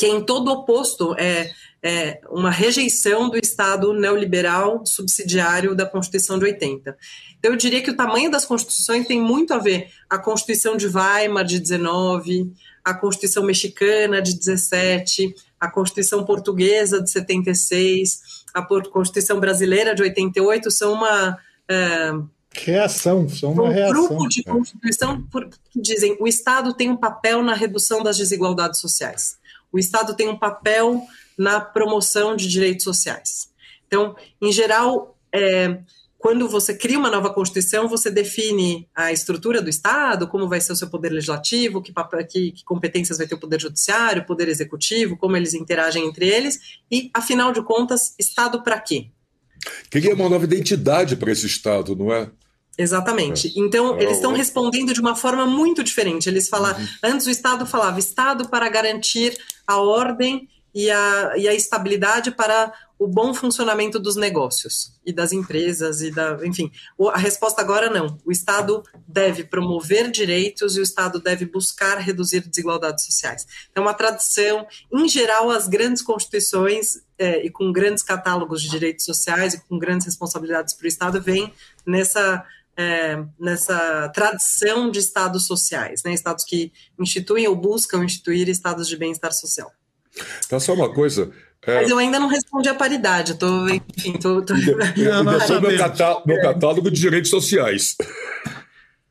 que é em todo oposto, é, é uma rejeição do Estado neoliberal subsidiário da Constituição de 80. Então, eu diria que o tamanho das constituições tem muito a ver a Constituição de Weimar, de 19, a Constituição mexicana, de 17, a Constituição portuguesa, de 76, a Constituição brasileira, de 88, são uma... É, reação, são uma um reação. grupo de constituição que dizem o Estado tem um papel na redução das desigualdades sociais o Estado tem um papel na promoção de direitos sociais. Então, em geral, é, quando você cria uma nova Constituição, você define a estrutura do Estado, como vai ser o seu poder legislativo, que, que, que competências vai ter o poder judiciário, o poder executivo, como eles interagem entre eles, e, afinal de contas, Estado para quê? Cria uma nova identidade para esse Estado, não é? Exatamente. É. Então, é, eles estão respondendo de uma forma muito diferente. Eles falaram, uhum. antes o Estado falava Estado para garantir a ordem e a, e a estabilidade para o bom funcionamento dos negócios e das empresas e da, enfim, a resposta agora não. O Estado deve promover direitos e o Estado deve buscar reduzir desigualdades sociais. É uma tradição, em geral, as grandes constituições é, e com grandes catálogos de direitos sociais e com grandes responsabilidades para o Estado vem nessa é, nessa tradição de estados sociais, né? estados que instituem ou buscam instituir estados de bem-estar social. Tá só uma coisa. É... Mas eu ainda não respondi a paridade, estou, enfim, tô, tô... Não, não, meu, catá meu catálogo de direitos sociais.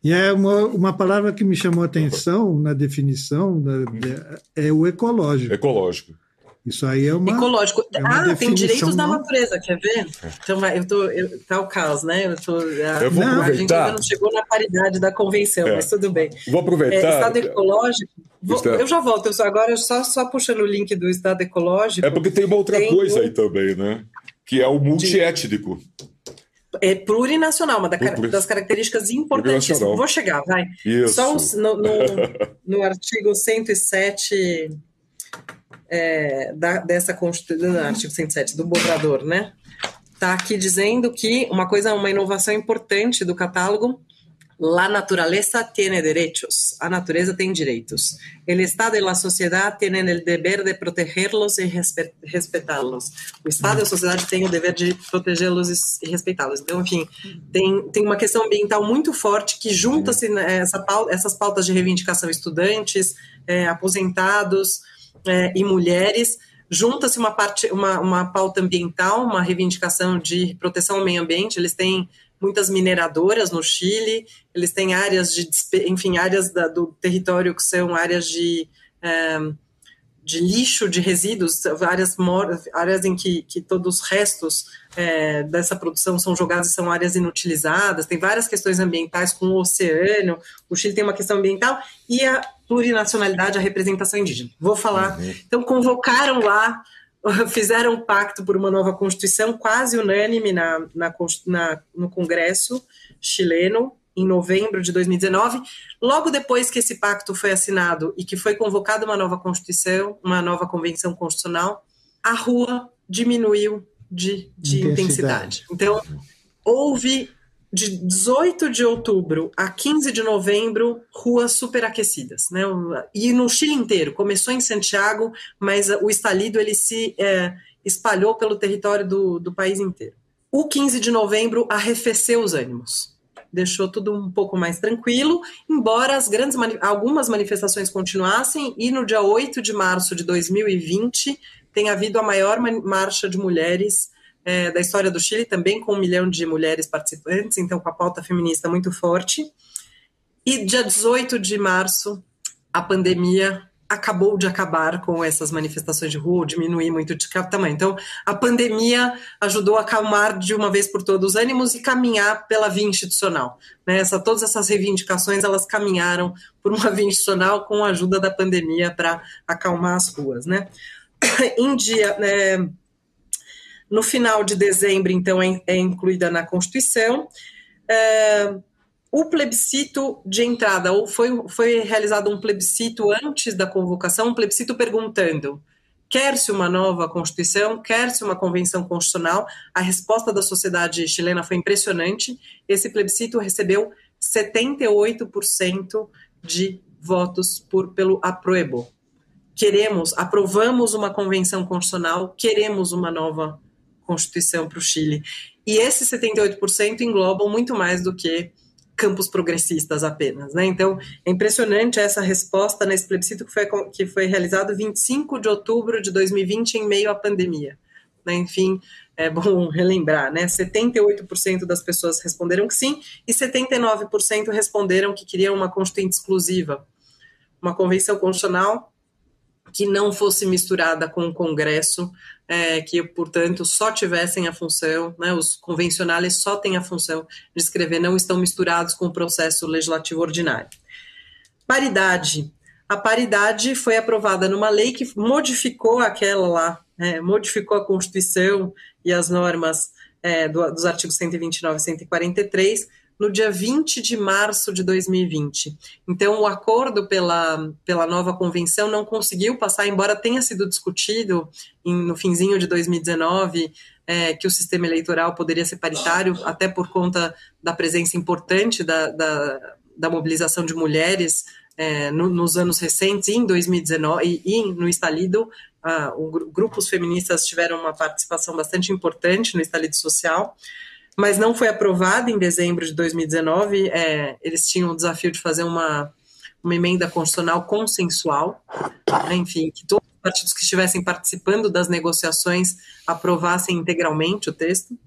E é uma, uma palavra que me chamou a atenção na definição da, é o ecológico. Ecológico. Isso aí é uma. Ecológico. é uma ah, tem direitos da não? natureza, quer ver? Então vai, eu tô. Eu, tá o caos, né? Eu, tô, a, Eu vou a gente aproveitar. ainda não chegou na paridade da convenção, É. mas tudo bem. Vou É, aproveitar. estado ecológico. vou- Estado- Eu já volto, eu só, agora só, só puxando o link do Estado ecológico. É porque tem uma outra Tem coisa um- aí também, né? Que é o multiétnico. É plurinacional, uma da- das características importantíssimas. Plurinacional. Vou chegar, vai. Isso. Só os- no, no, no artigo 107 é, da, dessa Constituição, no artigo 107 do borrador, né? Está aqui dizendo que uma coisa, uma inovação importante do catálogo, la naturaleza tiene derechos, a natureza tem direitos. El Estado e la sociedad tienen el deber de protegerlos e respe- respetá-los. O Estado e a sociedade têm o dever de protegê-los e- respeitá-los. Então, enfim, tem, tem uma questão ambiental muito forte que junta-se né, essa essas pautas de reivindicação estudantes, é, aposentados é, e mulheres, junta-se uma parte, uma, uma pauta ambiental, uma reivindicação de proteção ao meio ambiente. Eles têm muitas mineradoras no Chile, eles têm áreas de, enfim, áreas da- do território que são áreas de é, de lixo, de resíduos, áreas, áreas em que, que todos os restos é, dessa produção são jogados são áreas inutilizadas, tem várias questões ambientais com o oceano, o Chile tem uma questão ambiental e a plurinacionalidade, a representação indígena. Vou falar. Então, convocaram lá, fizeram um pacto por uma nova Constituição quase unânime na, na, na- no Congresso chileno, em novembro de 2019. Logo depois que esse pacto foi assinado e que foi convocada uma nova Constituição, uma nova Convenção Constitucional, a rua diminuiu de, de Intensidade. intensidade. Então, houve de 18 de outubro a 15 de novembro ruas superaquecidas, né? E no Chile inteiro, começou em Santiago, mas o estalido ele se é, espalhou pelo território do, do país inteiro. O 15 de novembro arrefeceu os ânimos, deixou tudo um pouco mais tranquilo, embora as grandes algumas manifestações continuassem, e no dia 8 de março de 2020 tem havido a maior marcha de mulheres é, da história do Chile, também com um milhão de mulheres participantes, então com a pauta feminista muito forte. E dia 18 de março, a pandemia acabou de acabar com essas manifestações de rua, diminuir muito de tamanho. Então, a pandemia ajudou a acalmar de uma vez por todas os ânimos e caminhar pela via institucional. Né? Essa, todas essas reivindicações, elas caminharam por uma via institucional com a ajuda da pandemia para acalmar as ruas. Né? em dia... né, no final de dezembro, então, é, é incluída na Constituição. O plebiscito de entrada, ou foi, foi realizado um plebiscito antes da convocação, um plebiscito perguntando: quer-se uma nova Constituição, quer-se uma convenção constitucional? A resposta da sociedade chilena foi impressionante. Esse plebiscito recebeu 78% de votos por, pelo apruebo. Queremos, aprovamos uma convenção constitucional, queremos uma nova Constituição para o Chile. E esses 78% englobam muito mais do que campos progressistas apenas. Né? Então, é impressionante essa resposta nesse plebiscito que foi, que foi realizado 25 de outubro de 2020, em meio à pandemia. Né? Enfim, é bom relembrar, né? 78% das pessoas responderam que sim, e 79% responderam que queriam uma constituinte exclusiva, uma convenção constitucional que não fosse misturada com o Congresso, é, que, portanto, só tivessem a função, né, os convencionais só têm a função de escrever, não estão misturados com o processo legislativo ordinário. Paridade. A paridade foi aprovada numa lei que modificou aquela lá, é, modificou a Constituição e as normas é, do, dos artigos 129 e 143, no dia 20 de março de 2020. Então, o acordo pela, pela nova convenção não conseguiu passar, embora tenha sido discutido em, no finzinho de 2019 é, que o sistema eleitoral poderia ser paritário, até por conta da presença importante da, da, da mobilização de mulheres é, no, nos anos recentes, e em 2019, e, e no estalido, ah, o, grupos feministas tiveram uma participação bastante importante no estalido social mas não foi aprovada em dezembro de 2019. É, eles tinham o desafio de fazer uma, uma emenda constitucional consensual, né, enfim, que todos os partidos que estivessem participando das negociações aprovassem integralmente o texto.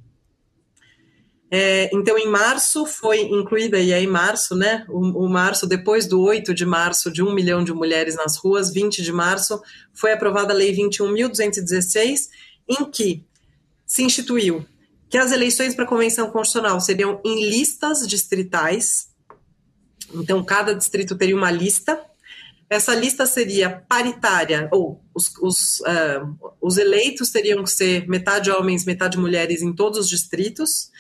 É, então, em março foi incluída, e aí março, né? O, o, março, depois do 8 de março, de um milhão de mulheres nas ruas, 20 de março, foi aprovada a Lei 21.216, em que se instituiu que as eleições para a Convenção Constitucional seriam em listas distritais. Então, cada distrito teria uma lista. Essa lista seria paritária, ou os, os, uh, os eleitos teriam que ser metade homens, metade mulheres em todos os distritos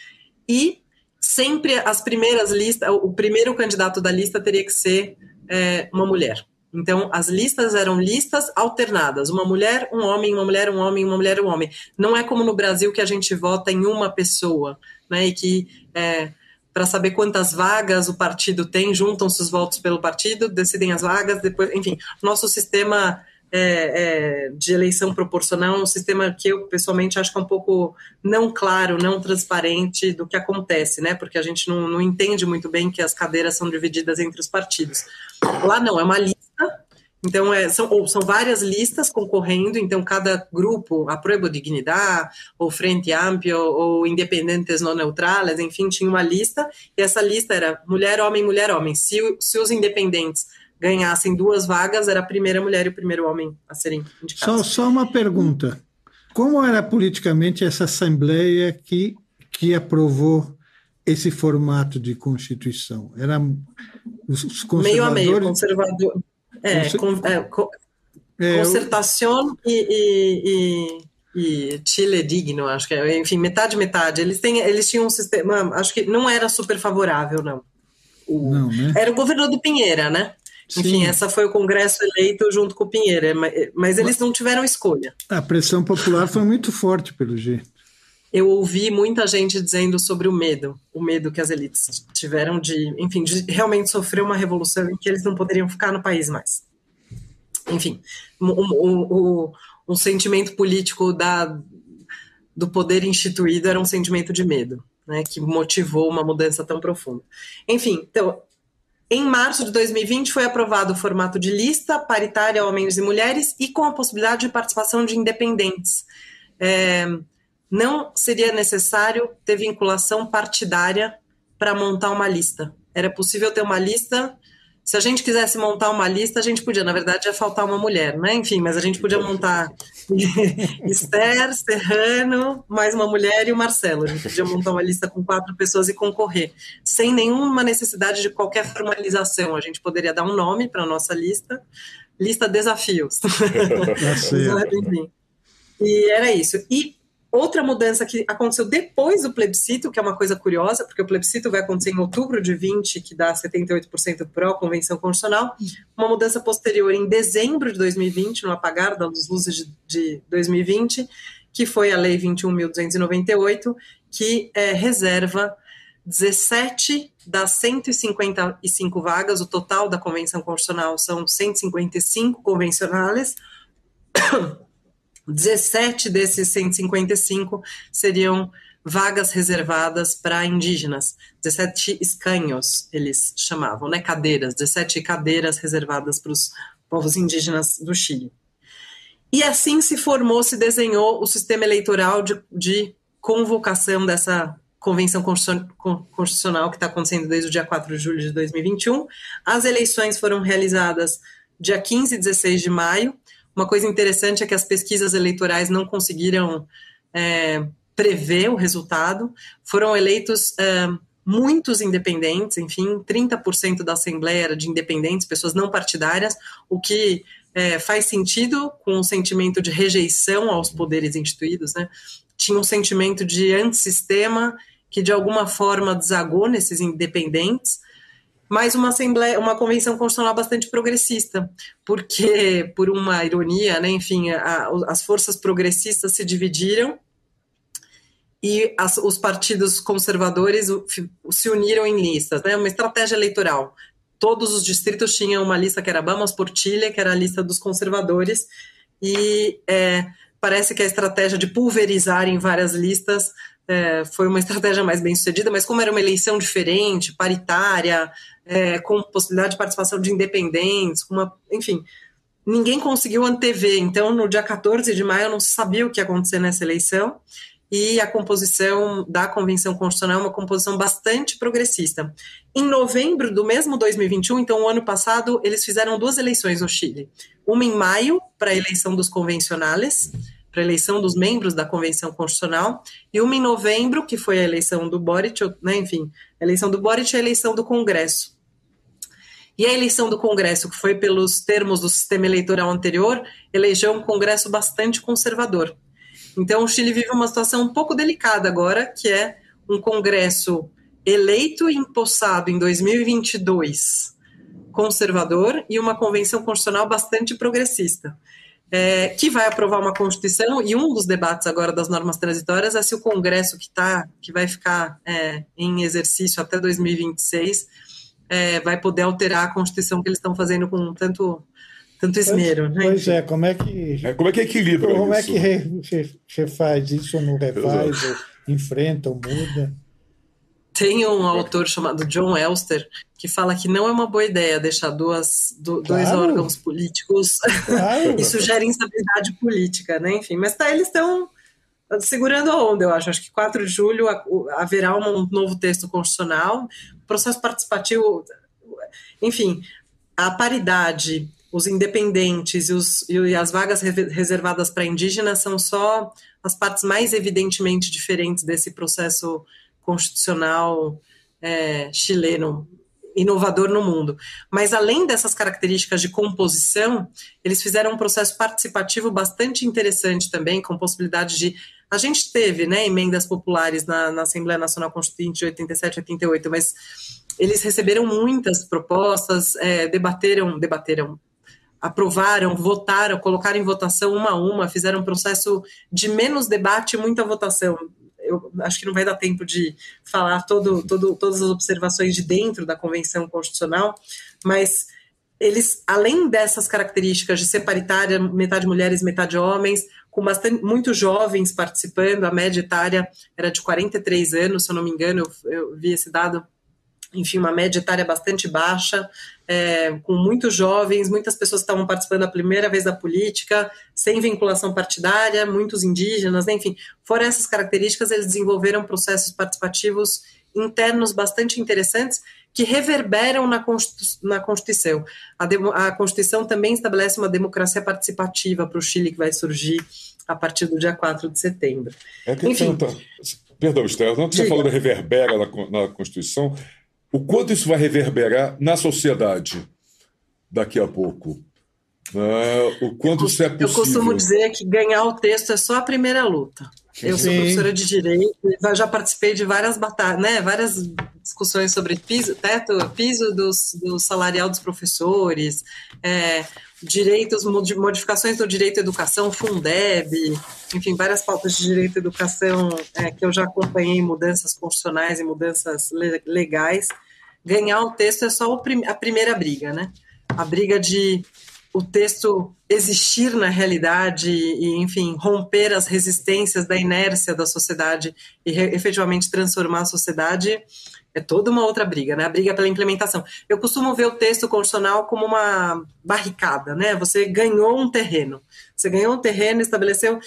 e sempre as primeiras listas, o primeiro candidato da lista teria que ser é, uma mulher. Então, as listas eram listas alternadas: uma mulher, um homem, uma mulher, um homem, uma mulher, um homem. Não é como no Brasil que a gente vota em uma pessoa, né? E que é, para saber quantas vagas o partido tem, juntam-se os votos pelo partido, decidem as vagas, depois, enfim, nosso sistema é, é, de eleição proporcional é um sistema que eu pessoalmente acho que é um pouco não claro, não transparente do que acontece, né? Porque a gente não, não entende muito bem que as cadeiras são divididas entre os partidos. Lá não, é uma lista. Então, é, são, ou são várias listas concorrendo, então cada grupo, a Prueba Dignidade, ou Frente Amplo, ou Independentes Não Neutrales, enfim, tinha uma lista, e essa lista era mulher, homem, mulher, homem. Se, se os independentes ganhassem duas vagas, era a primeira mulher e o primeiro homem a serem indicados. Só, só uma pergunta. Como era politicamente essa Assembleia que, que aprovou esse formato de Constituição? Era os conservadores... Meio a meio, conservador... É, com, é, é, concertação e, e, e, e, Chile digno, acho que é, enfim, metade, metade. Eles, têm, eles tinham um sistema, acho que não era super favorável, não. O, não né? Era o governo do Pinheira, né? Enfim, Sim. essa foi o Congresso eleito junto com o Pinheiro, mas eles não tiveram escolha. A pressão popular foi muito forte, pelo jeito. Eu ouvi muita gente dizendo sobre o medo, o medo que as elites tiveram de, enfim, de realmente sofrer uma revolução em que eles não poderiam ficar no país mais. Enfim, o, um sentimento político da, do poder instituído era um sentimento de medo, né, que motivou uma mudança tão profunda. Enfim, então, em março de 2020 foi aprovado o formato de lista paritária homens e mulheres e com a possibilidade de participação de independentes. É, não seria necessário ter vinculação partidária para montar uma lista. Era possível ter uma lista se a gente quisesse montar uma lista, a gente podia, na verdade, ia faltar uma mulher, né? Enfim, mas a gente podia montar Esther, Serrano, mais uma mulher e o Marcelo. A gente podia montar uma lista com quatro pessoas e concorrer, sem nenhuma necessidade de qualquer formalização. A gente poderia dar um nome para a nossa lista, lista desafios. É Enfim. E era isso. E Outra mudança que aconteceu depois do plebiscito, que é uma coisa curiosa, porque o plebiscito vai acontecer em outubro de 20, que dá 78% pró convenção constitucional. Uma mudança posterior em dezembro de 2020, no apagar das luzes de, de 2020, que foi a Lei 21.298, que é, reserva 17 das 155 vagas, o total da convenção constitucional são 155 convencionais. 17 desses 155 seriam vagas reservadas para indígenas, 17 escanhos, eles chamavam, né, cadeiras, 17 cadeiras reservadas para os povos indígenas do Chile. E assim se formou, se desenhou o sistema eleitoral de, de convocação dessa convenção constitucional que está acontecendo desde o dia 4 de julho de 2021. As eleições foram realizadas dia 15 e 16 de maio, uma coisa interessante é que as pesquisas eleitorais não conseguiram é, prever o resultado. Foram eleitos é, muitos independentes, enfim, 30% da Assembleia era de independentes, pessoas não partidárias, o que é, faz sentido com o sentimento de rejeição aos poderes instituídos, né? Tinha um sentimento de antissistema que de alguma forma desagou nesses independentes mas uma assembleia, uma convenção constitucional bastante progressista, porque por uma ironia, né, enfim, a, as forças progressistas se dividiram e as, os partidos conservadores se uniram em listas, né, uma estratégia eleitoral. Todos os distritos tinham uma lista que era Bamas por Chile, que era a lista dos conservadores, e é, parece que a estratégia de pulverizar em várias listas é, foi uma estratégia mais bem sucedida, mas como era uma eleição diferente, paritária, é, com possibilidade de participação de independentes, uma, enfim, ninguém conseguiu antever. Então, no dia 14 de maio, não se sabia o que ia acontecer nessa eleição. e a composição da Convenção Constitucional é uma composição bastante progressista. Em novembro do mesmo 2021, então o ano passado, eles fizeram duas eleições no Chile. Uma em maio, para a eleição dos convencionais, para eleição dos membros da Convenção Constitucional, e uma em novembro, que foi a eleição do Boric, né, enfim, a eleição do Boric e a eleição do Congresso. E a eleição do Congresso, que foi pelos termos do sistema eleitoral anterior, elegeu um Congresso bastante conservador. Então, o Chile vive uma situação um pouco delicada agora, que é um Congresso eleito e empossado em 2022, conservador, e uma convenção constitucional bastante progressista, é, que vai aprovar uma Constituição. E um dos debates agora das normas transitórias é se o Congresso que tá, que vai ficar é, em exercício até 2026 é, vai poder alterar a Constituição que eles estão fazendo com tanto tanto esmero. Pois, né? pois é, como é que. É, como é que equilibra Como isso? é que refaz isso ou não refaz, ou enfrenta ou muda? Tem um autor chamado John Elster que fala que não é uma boa ideia deixar duas, do, claro. dois órgãos políticos. Claro. Isso gera instabilidade política, né? Enfim, mas tá, eles estão segurando a onda, eu acho. Acho que 4 de julho haverá um novo texto constitucional, processo participativo, enfim, a paridade os independentes e, os, e as vagas reservadas para indígenas são só as partes mais evidentemente diferentes desse processo constitucional é, chileno, inovador no mundo. Mas além dessas características de composição, eles fizeram um processo participativo bastante interessante também, com possibilidade de. A gente teve né, emendas populares na, na Assembleia Nacional Constituinte de 87 88, mas eles receberam muitas propostas, é, debateram, debateram, aprovaram, votaram, colocaram em votação uma a uma, fizeram um processo de menos debate e muita votação. Eu acho que não vai dar tempo de falar todo, todo, todas as observações de dentro da Convenção Constitucional, mas eles, além dessas características de ser paritária, metade mulheres, metade homens, com bastante, muitos jovens participando, a média etária era de 43 anos, se eu não me engano, eu, eu vi esse dado enfim, uma média etária bastante baixa, é, com muitos jovens, muitas pessoas estavam participando a primeira vez da política, sem vinculação partidária, muitos indígenas, né? enfim, fora essas características, eles desenvolveram processos participativos internos bastante interessantes que reverberam na, Constituição. A, a Constituição também estabelece uma democracia participativa para o Chile que vai surgir a partir do dia 4 de setembro. É que Enfim, tanta... Perdão, Estela, não você falou da reverbera na, na Constituição, o quanto isso vai reverberar na sociedade daqui a pouco. Uh, o quanto isso é possível. Eu costumo dizer que ganhar o texto é só a primeira luta. Eu Sim. sou professora de direito, já participei de várias batalhas, né, várias discussões sobre piso, teto, piso dos, do salarial dos professores, é, direitos, modificações do direito à educação, Fundeb, enfim, várias pautas de direito à educação é, que eu já acompanhei, mudanças constitucionais e mudanças legais. Ganhar o texto é só a primeira briga, né? A briga de o texto existir na realidade e, enfim, romper as resistências da inércia da sociedade e efetivamente transformar a sociedade é toda uma outra briga, né? A briga pela implementação. Eu costumo ver o texto constitucional como uma barricada, né? Você ganhou um terreno. Você ganhou um terreno, estabeleceu.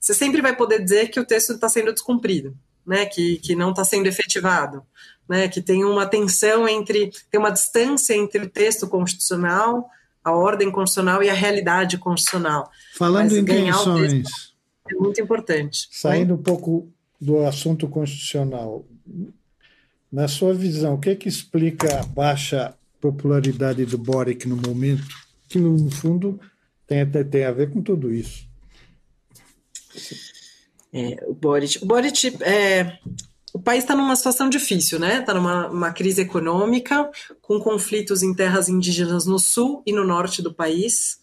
Você sempre vai poder dizer que o texto está sendo descumprido, né? Que, que não está sendo efetivado, né? Que tem uma tensão entre. tem uma distância entre o texto constitucional, a ordem constitucional e a realidade constitucional. Falando Mas em tensões. É muito importante. Saindo né? um pouco do assunto constitucional, na sua visão, o que, é que explica a baixa popularidade do Boric no momento, que no fundo tem, tem a ver com tudo isso? É, o Boric, o Boric é, o país está numa situação difícil, né? Está numa crise econômica, com conflitos em terras indígenas no sul e no norte do país.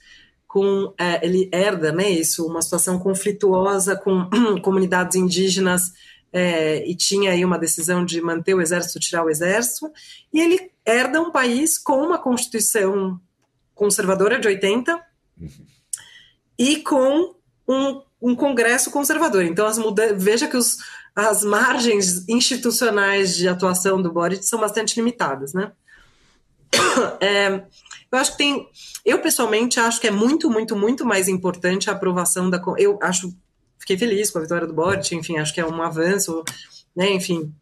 Com, é, ele herda, né? Isso, uma situação conflituosa com comunidades indígenas é, e tinha aí uma decisão de manter o exército, tirar o exército, e ele herda um país com uma constituição conservadora de 80 uhum. e com um, um congresso conservador. Então, as muda veja que os, as margens institucionais de atuação do Boric são bastante limitadas, né? É, eu acho que tem. Eu, pessoalmente, acho que é muito, muito, muito mais importante a aprovação da. Eu acho fiquei feliz com a vitória do Boric, enfim, acho que é um avanço, né, enfim,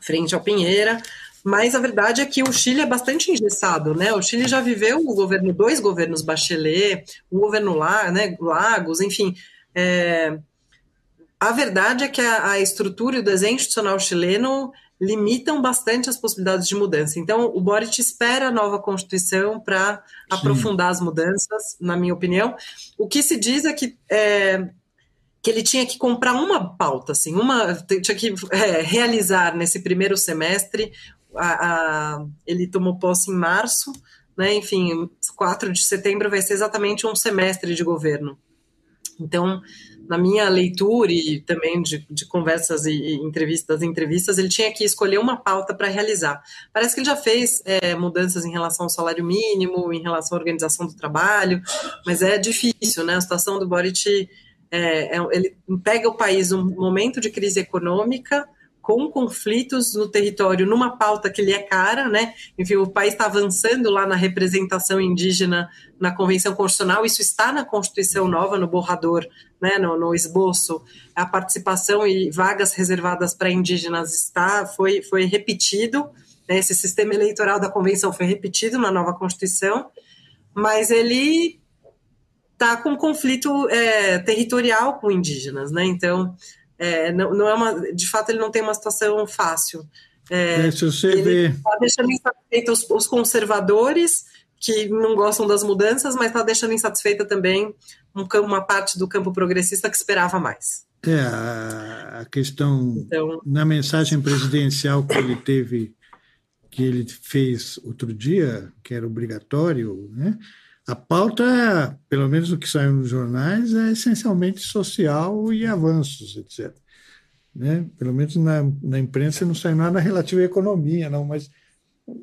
frente ao Pinheira, mas a verdade é que o Chile é bastante engessado, né? O Chile já viveu o governo, dois governos Bachelet, um governo lá, né, Lagos, enfim. É... A verdade é que a, a estrutura e o desenho institucional chileno limitam bastante as possibilidades de mudança. Então, o Boric espera a nova Constituição para aprofundar as mudanças, na minha opinião. O que se diz é que, é, que ele tinha que comprar uma pauta, assim, uma, tinha que é, realizar nesse primeiro semestre. A, a, ele tomou posse em março, né, enfim, 4 de setembro vai ser exatamente um semestre de governo. Então, na minha leitura e também de, de conversas e, e, entrevistas, entrevistas, ele tinha que escolher uma pauta para realizar. Parece que ele já fez é, mudanças em relação ao salário mínimo, em relação à organização do trabalho, mas é difícil, né? A situação do Boric, é, é, ele pega o país num momento de crise econômica, com conflitos no território, numa pauta que lhe é cara, né? Enfim, o país está avançando lá na representação indígena na Convenção Constitucional, isso está na Constituição nova, no borrador, né? No, no esboço, a participação e vagas reservadas para indígenas está, foi, foi repetido, né? esse sistema eleitoral da Convenção foi repetido na nova Constituição, mas ele está com um conflito é, territorial com indígenas, né? Então, é, não, não é uma, de fato, ele não tem uma situação fácil. É, ele vê... está deixando insatisfeito os, os, conservadores que não gostam das mudanças, mas está deixando insatisfeita também um, uma parte do campo progressista que esperava mais. É, a, a questão então, na mensagem presidencial que ele teve, que ele fez outro dia, que era obrigatório, né? A pauta, pelo menos o que saiu nos jornais, é essencialmente social e avanços, etc. Né? Pelo menos na, na imprensa não sai nada relativo à economia, não. Mas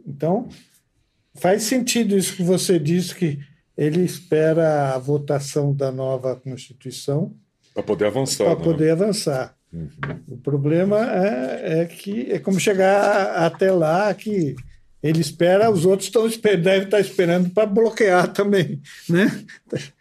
então faz sentido isso que você disse que ele espera a votação da nova Constituição para poder avançar. Para né? poder avançar. Uhum. O problema é, é que é como chegar até lá que ele espera, os outros estão devem estar esperando para bloquear também, né?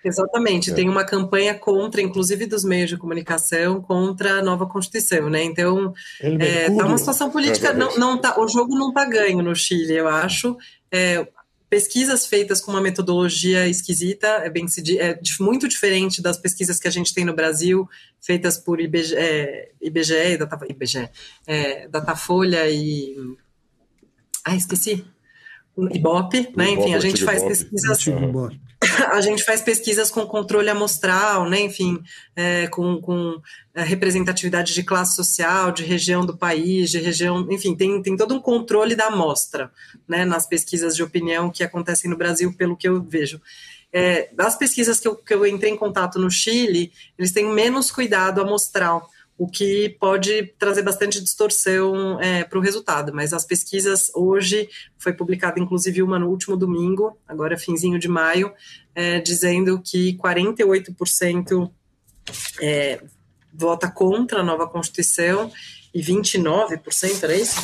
Exatamente, é. tem uma campanha contra, inclusive dos meios de comunicação, contra a nova Constituição, né? Então, está é, tá uma situação política, não, não tá, o jogo não está ganho no Chile, eu acho. É, pesquisas feitas com uma metodologia esquisita, é, bem, é muito diferente das pesquisas que a gente tem no Brasil, feitas por IBGE, é, IBGE, Data, IBGE é, Datafolha e ah, esqueci. Ibope, né? Enfim, a gente faz pesquisas. A gente faz pesquisas com controle amostral, né? Enfim, é, com, com é, representatividade de classe social, de região do país, de região, enfim, tem, tem todo um controle da amostra, né? Nas pesquisas de opinião que acontecem no Brasil, pelo que eu vejo. É, das pesquisas que eu, que eu entrei em contato no Chile, eles têm menos cuidado amostral o que pode trazer bastante distorção é, para o resultado. Mas as pesquisas hoje, foi publicada inclusive uma no último domingo, agora finzinho de maio, é, dizendo que 48% é, vota contra a nova Constituição e 29%, era isso?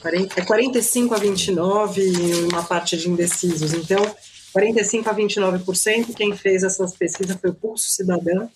40, é 45 a 29 e uma parte de indecisos. Então, 45 a 29%, quem fez essas pesquisas foi o Pulso Cidadão,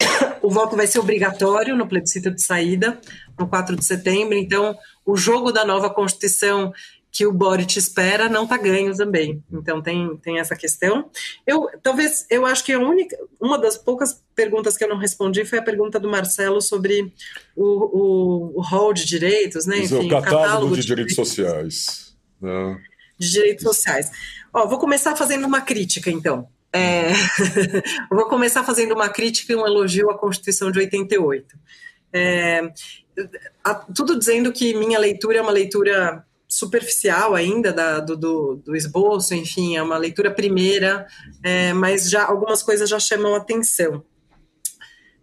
o voto vai ser obrigatório no plebiscito de saída, no 4 de setembro, então o jogo da nova Constituição que o Boric espera não está ganho também. Então tem, tem essa questão. Eu talvez eu acho que a única uma das poucas perguntas que eu não respondi foi a pergunta do Marcelo sobre o, o, o hall de direitos, né? Enfim, o catálogo, catálogo de, de, direitos, direitos sociais. Né? De direitos sociais. Ó, vou começar fazendo uma crítica, então. É, vou começar fazendo uma crítica e um elogio à Constituição de 88. É, tudo dizendo que minha leitura é uma leitura superficial ainda da, do, do, do, esboço, enfim, é uma leitura primeira, é, mas já algumas coisas já chamam atenção.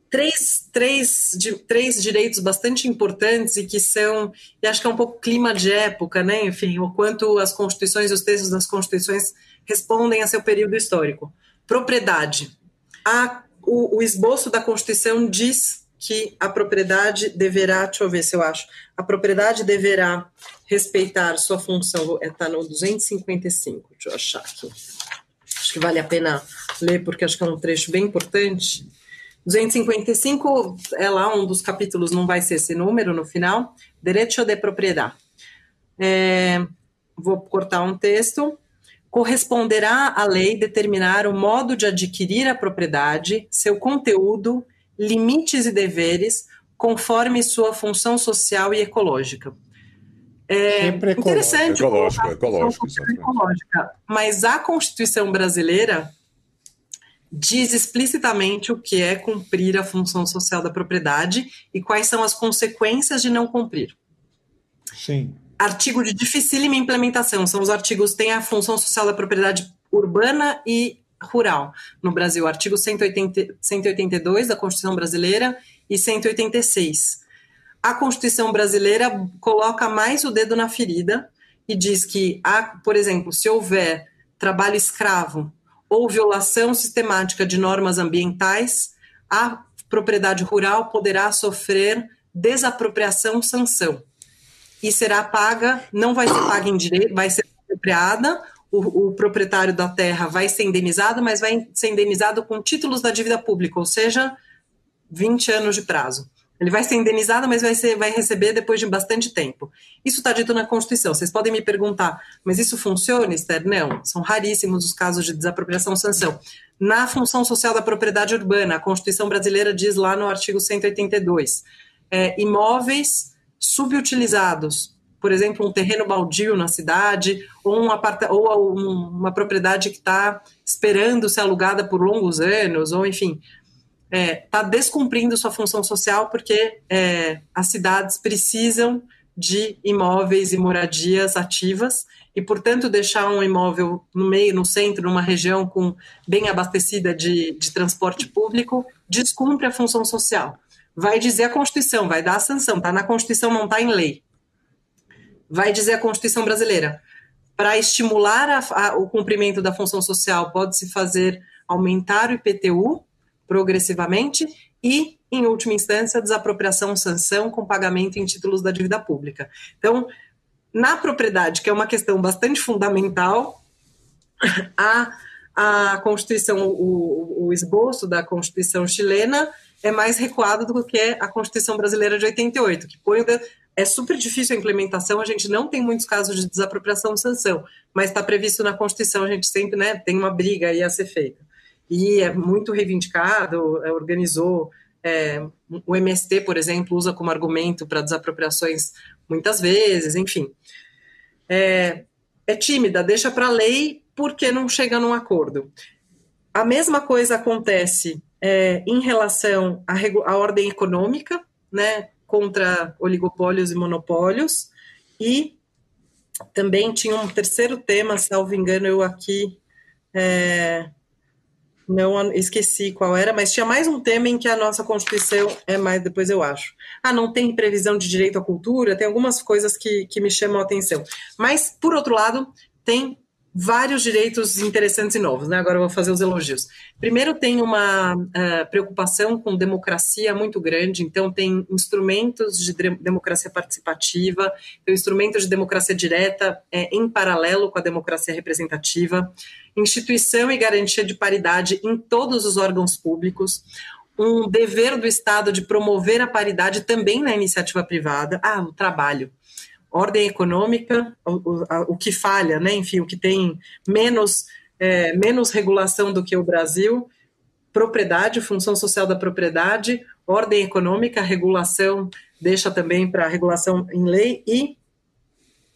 Três, três, de, três direitos bastante importantes e que são, e acho que é um pouco clima de época, né? Enfim, o quanto as constituições os textos das constituições respondem a seu período histórico. Propriedade. A, o, o esboço da Constituição diz que a propriedade deverá, deixa eu ver se eu acho, a propriedade deverá respeitar sua função, está no 255, deixa eu achar aqui. Acho que vale a pena ler, porque acho que é um trecho bem importante. 255 é lá um dos capítulos, não vai ser esse número no final. Derecho de propriedade. É, vou cortar um texto. Corresponderá à lei determinar o modo de adquirir a propriedade, seu conteúdo, limites e deveres, conforme sua função social e ecológica. É Sempre interessante. Ecológica, ecológica, ecológica. Mas a Constituição brasileira diz explicitamente o que é cumprir a função social da propriedade e quais são as consequências de não cumprir. Sim. Artigo de dificílima implementação. São os artigos tem a função social da propriedade urbana e rural no Brasil, artigo 180, 182 da Constituição brasileira e 186. A Constituição brasileira coloca mais o dedo na ferida e diz que, há, por exemplo, se houver trabalho escravo ou violação sistemática de normas ambientais, a propriedade rural poderá sofrer desapropriação sanção e será paga, não vai ser paga em direito, vai ser apropriada, o, o, proprietário da terra vai ser indenizado, mas vai ser indenizado com títulos da dívida pública, ou seja, 20 anos de prazo. Ele vai ser indenizado, mas vai, ser, vai receber depois de bastante tempo. Isso está dito na Constituição. Vocês podem me perguntar, mas isso funciona, Esther? Não. São raríssimos os casos de desapropriação sanção. Na função social da propriedade urbana, a Constituição brasileira diz lá no artigo 182, é, imóveis subutilizados, por exemplo, um terreno baldio na cidade, ou, um ou uma propriedade que está esperando ser alugada por longos anos, ou enfim, está é, tá descumprindo sua função social porque é, as cidades precisam de imóveis e moradias ativas e, portanto, deixar um imóvel no meio, no centro, numa região com bem abastecida de, de transporte público, descumpre a função social. Vai dizer a Constituição, vai dar a sanção, está na Constituição, não está em lei. Vai dizer a Constituição brasileira. Para estimular a, a, o cumprimento da função social, pode-se fazer aumentar o IPTU, progressivamente e, em última instância, desapropriação sanção com pagamento em títulos da dívida pública. Então, na propriedade, que é uma questão bastante fundamental, a, a Constituição, o, o esboço da Constituição chilena é mais recuado do que a Constituição brasileira de 88, que põe é super difícil a implementação, a gente não tem muitos casos de desapropriação de sanção, mas está previsto na Constituição, a gente sempre né, tem uma briga aí a ser feita e é muito reivindicado, é, organizou. É, o MST, por exemplo, usa como argumento para desapropriações muitas vezes, enfim. É, é tímida, deixa para a lei porque não chega num acordo. A mesma coisa acontece é, em relação à, à, ordem econômica, né, contra oligopólios e monopólios, e também tinha um terceiro tema, salvo engano, eu aqui é, não esqueci qual era, mas tinha mais um tema em que a nossa Constituição é mais, depois eu acho. Ah, não tem previsão de direito à cultura, tem algumas coisas que, que me chamam a atenção. Mas, por outro lado, tem vários direitos interessantes e novos, né? Agora eu vou fazer os elogios. Primeiro, tem uma uh, preocupação com democracia muito grande, então tem instrumentos de democracia participativa, tem instrumentos de democracia direta é, em paralelo com a democracia representativa, instituição e garantia de paridade em todos os órgãos públicos, um dever do Estado de promover a paridade também na iniciativa privada, ah, o trabalho ordem econômica, o, o, o, que falha, né? enfim, o que tem menos, é, menos regulação do que o Brasil, propriedade, função social da propriedade, ordem econômica, regulação deixa também para regulação em lei e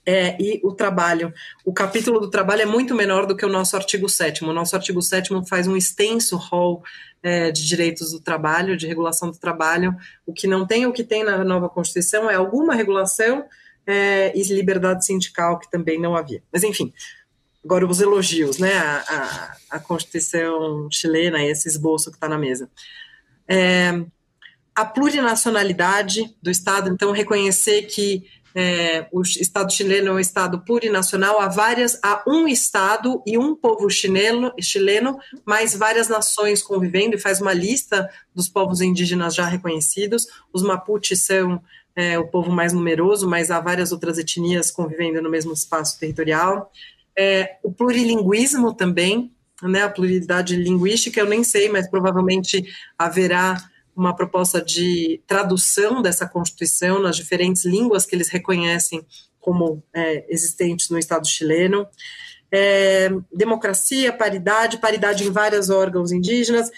é, e o trabalho. O capítulo do trabalho é muito menor do que o nosso artigo 7 O nosso artigo 7 faz um extenso rol é, de direitos do trabalho, de regulação do trabalho. O que não tem, o que tem na nova Constituição é alguma regulação, é, e liberdade sindical, que também não havia. Mas, enfim, agora os elogios, né, a, a, a Constituição chilena esse esboço que está na mesa. É, a plurinacionalidade do Estado, então, reconhecer que é, o Estado chileno é um Estado plurinacional, há várias, há um Estado e um povo chileno, chileno, mais várias nações convivendo, e faz uma lista dos povos indígenas já reconhecidos. Os Mapuches são é, o povo mais numeroso, mas há várias outras etnias convivendo no mesmo espaço territorial. É, o plurilinguismo também, né, a pluralidade linguística, eu nem sei, mas provavelmente haverá uma proposta de tradução dessa Constituição nas diferentes línguas que eles reconhecem como é, existentes no Estado chileno. É, democracia, paridade, paridade em vários órgãos indígenas.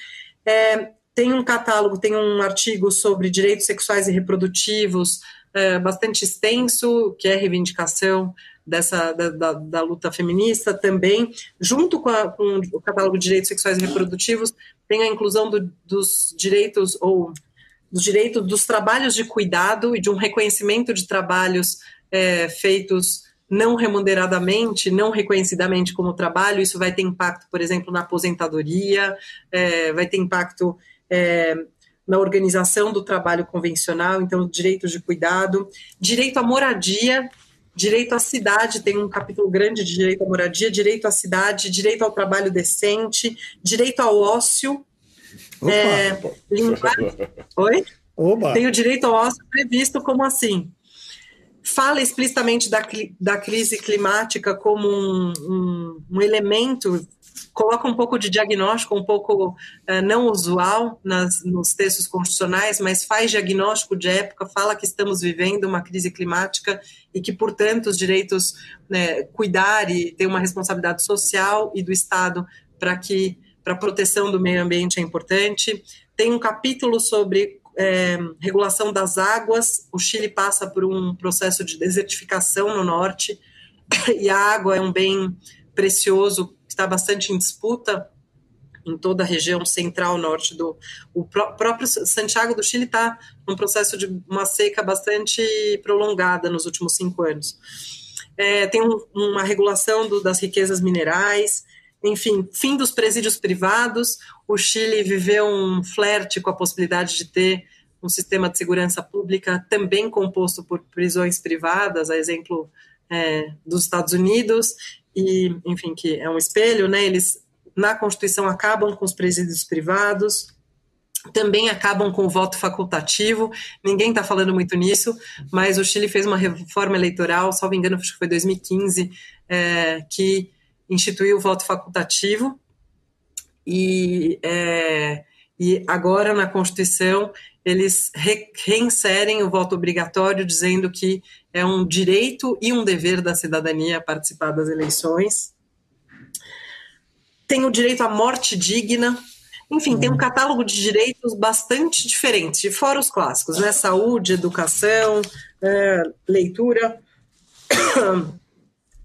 É, tem um catálogo, tem um artigo sobre direitos sexuais e reprodutivos é, bastante extenso, que é reivindicação dessa da, da, da, luta feminista também, junto com, a, com, o catálogo de direitos sexuais e reprodutivos, tem a inclusão do, dos direitos ou dos direitos dos trabalhos de cuidado e de um reconhecimento de trabalhos é, feitos não remuneradamente, não reconhecidamente como trabalho, isso vai ter impacto, por exemplo, na aposentadoria, é, vai ter impacto é, na organização do trabalho convencional, então direitos de cuidado, direito à moradia, direito à cidade, tem um capítulo grande de direito à moradia, direito à cidade, direito ao trabalho decente, direito ao ócio. Opa. É, Oi? Oba. Tem o direito ao ócio previsto como assim? Fala explicitamente da, da crise climática como um, um, um elemento coloca um pouco de diagnóstico, um pouco uh, não usual nas, nos textos constitucionais, mas faz diagnóstico de época, fala que estamos vivendo uma crise climática e que, portanto, os direitos né, cuidar e ter uma responsabilidade social e do Estado para que para a proteção do meio ambiente é importante. Tem um capítulo sobre é, regulação das águas. O Chile passa por um processo de desertificação no norte e a água é um bem precioso está bastante em disputa em toda a região central norte do o próprio Santiago do Chile está num processo de uma seca bastante prolongada nos últimos cinco anos. É, tem um, uma regulação do, das riquezas minerais, enfim, fim dos presídios privados. O Chile viveu um flerte com a possibilidade de ter um sistema de segurança pública também composto por prisões privadas, a exemplo é, dos Estados Unidos, e, enfim, que é um espelho, né? Eles na Constituição acabam com os presídios privados, também acabam com o voto facultativo. Ninguém está falando muito nisso, mas o Chile fez uma reforma eleitoral, salvo engano, acho que foi 2015, é, que instituiu o voto facultativo. E, é, e agora na Constituição eles re reinserem o voto obrigatório, dizendo que é um direito e um dever da cidadania participar das eleições. Tem o direito à morte digna. Enfim, tem um catálogo de direitos bastante diferentes, de fora os clássicos, né? Saúde, educação, é, leitura,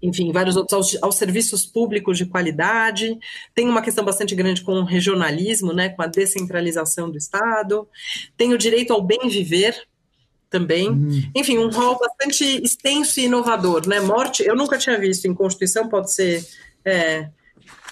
enfim, vários outros aos, aos, serviços públicos de qualidade. Tem uma questão bastante grande com o regionalismo, né, com a descentralização do Estado. Tem o direito ao bem viver, também. Hum. Enfim, um rol bastante extenso e inovador, né? Morte, eu nunca tinha visto em Constituição, pode ser é,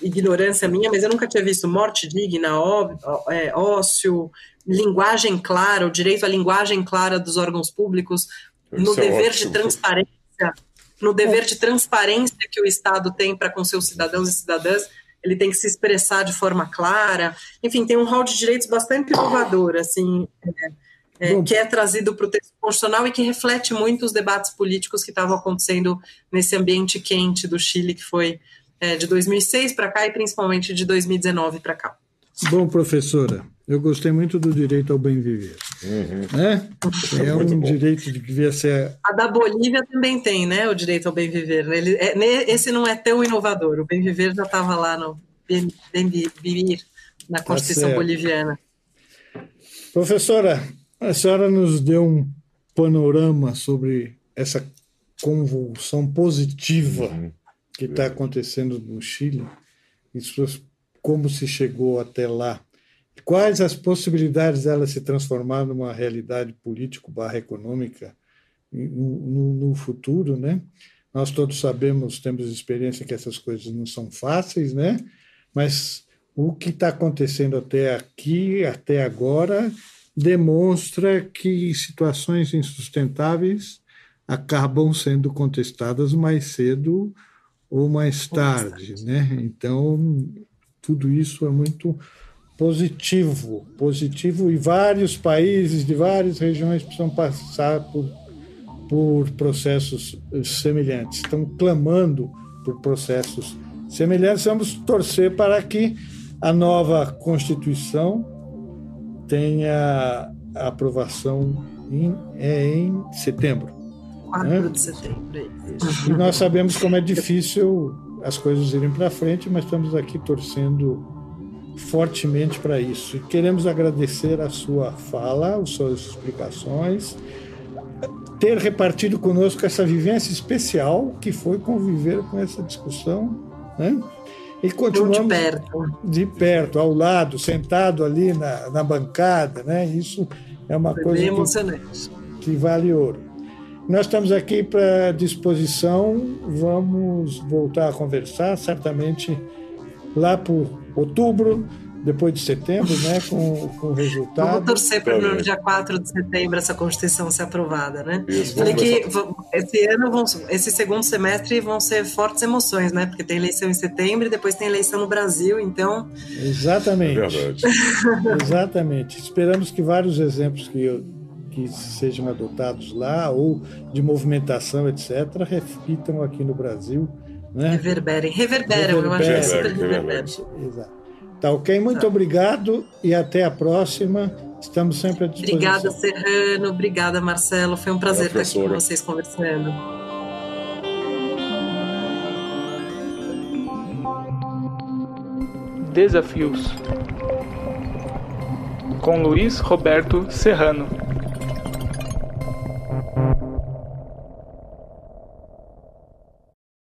ignorância minha, mas eu nunca tinha visto morte digna, ó, é, ócio, linguagem clara, o direito à linguagem clara dos órgãos públicos, no é dever ótimo. de transparência, no dever de transparência que o Estado tem para com seus cidadãos e cidadãs, ele tem que se expressar de forma clara. Enfim, tem um rol de direitos bastante inovador, assim. É, é, que é trazido para o texto constitucional e que reflete muito os debates políticos que estavam acontecendo nesse ambiente quente do Chile, que foi é, de 2006 para cá e principalmente de 2019 para cá. Bom, professora, eu gostei muito do direito ao bem viver. Uhum. Né? É um direito que devia ser. A da Bolívia também tem, né? O direito ao bem viver. Ele, é, esse não é tão inovador. O bem viver já estava lá no bem, bem viver na tá Constituição tá boliviana. Professora, a senhora nos deu um panorama sobre essa convulsão positiva uhum. que está acontecendo no Chile, isso, como se chegou até lá, quais as possibilidades dela se transformar numa realidade político/econômica no, no, no futuro, né? Nós todos sabemos, temos experiência que essas coisas não são fáceis, né? Mas o que está acontecendo até aqui, até agora, demonstra que situações insustentáveis acabam sendo contestadas mais cedo ou mais tarde, né? Então, tudo isso é muito positivo, positivo e vários países de várias regiões precisam passar por, por processos semelhantes, estão clamando por processos semelhantes. Vamos torcer para que a nova Constituição tenha aprovação em, é em setembro. 4 né? de setembro. Isso. E nós sabemos como é difícil as coisas irem para frente, mas estamos aqui torcendo fortemente para isso. E queremos agradecer a sua fala, as suas explicações, ter repartido conosco essa vivência especial que foi conviver com essa discussão, né? E continuamos de perto. de perto, ao lado, sentado ali na, na bancada, né? Isso é uma foi coisa que, que vale ouro. Nós estamos aqui para disposição, vamos voltar a conversar, certamente lá por outubro, depois de setembro, né, com, com o resultado. Vamos torcer para no dia 4 de setembro essa Constituição ser aprovada, né? Isso, Falei que esse ano, vão, esse segundo semestre vão ser fortes emoções, né? Porque tem eleição em setembro e depois tem eleição no Brasil, então... Exatamente. É verdade. Exatamente. Esperamos que vários exemplos que eu que sejam adotados lá ou de movimentação, etc., reflitam aqui no Brasil. Né? Reverberem. Reverberam, eu acho que é super reverberam. Exato. Tá ok? Muito tá. obrigado e até a próxima. Estamos sempre à disposição. Obrigada, Serrano. Obrigada, Marcelo. Foi um prazer estar aqui com vocês conversando. Desafios com Luiz Roberto Serrano.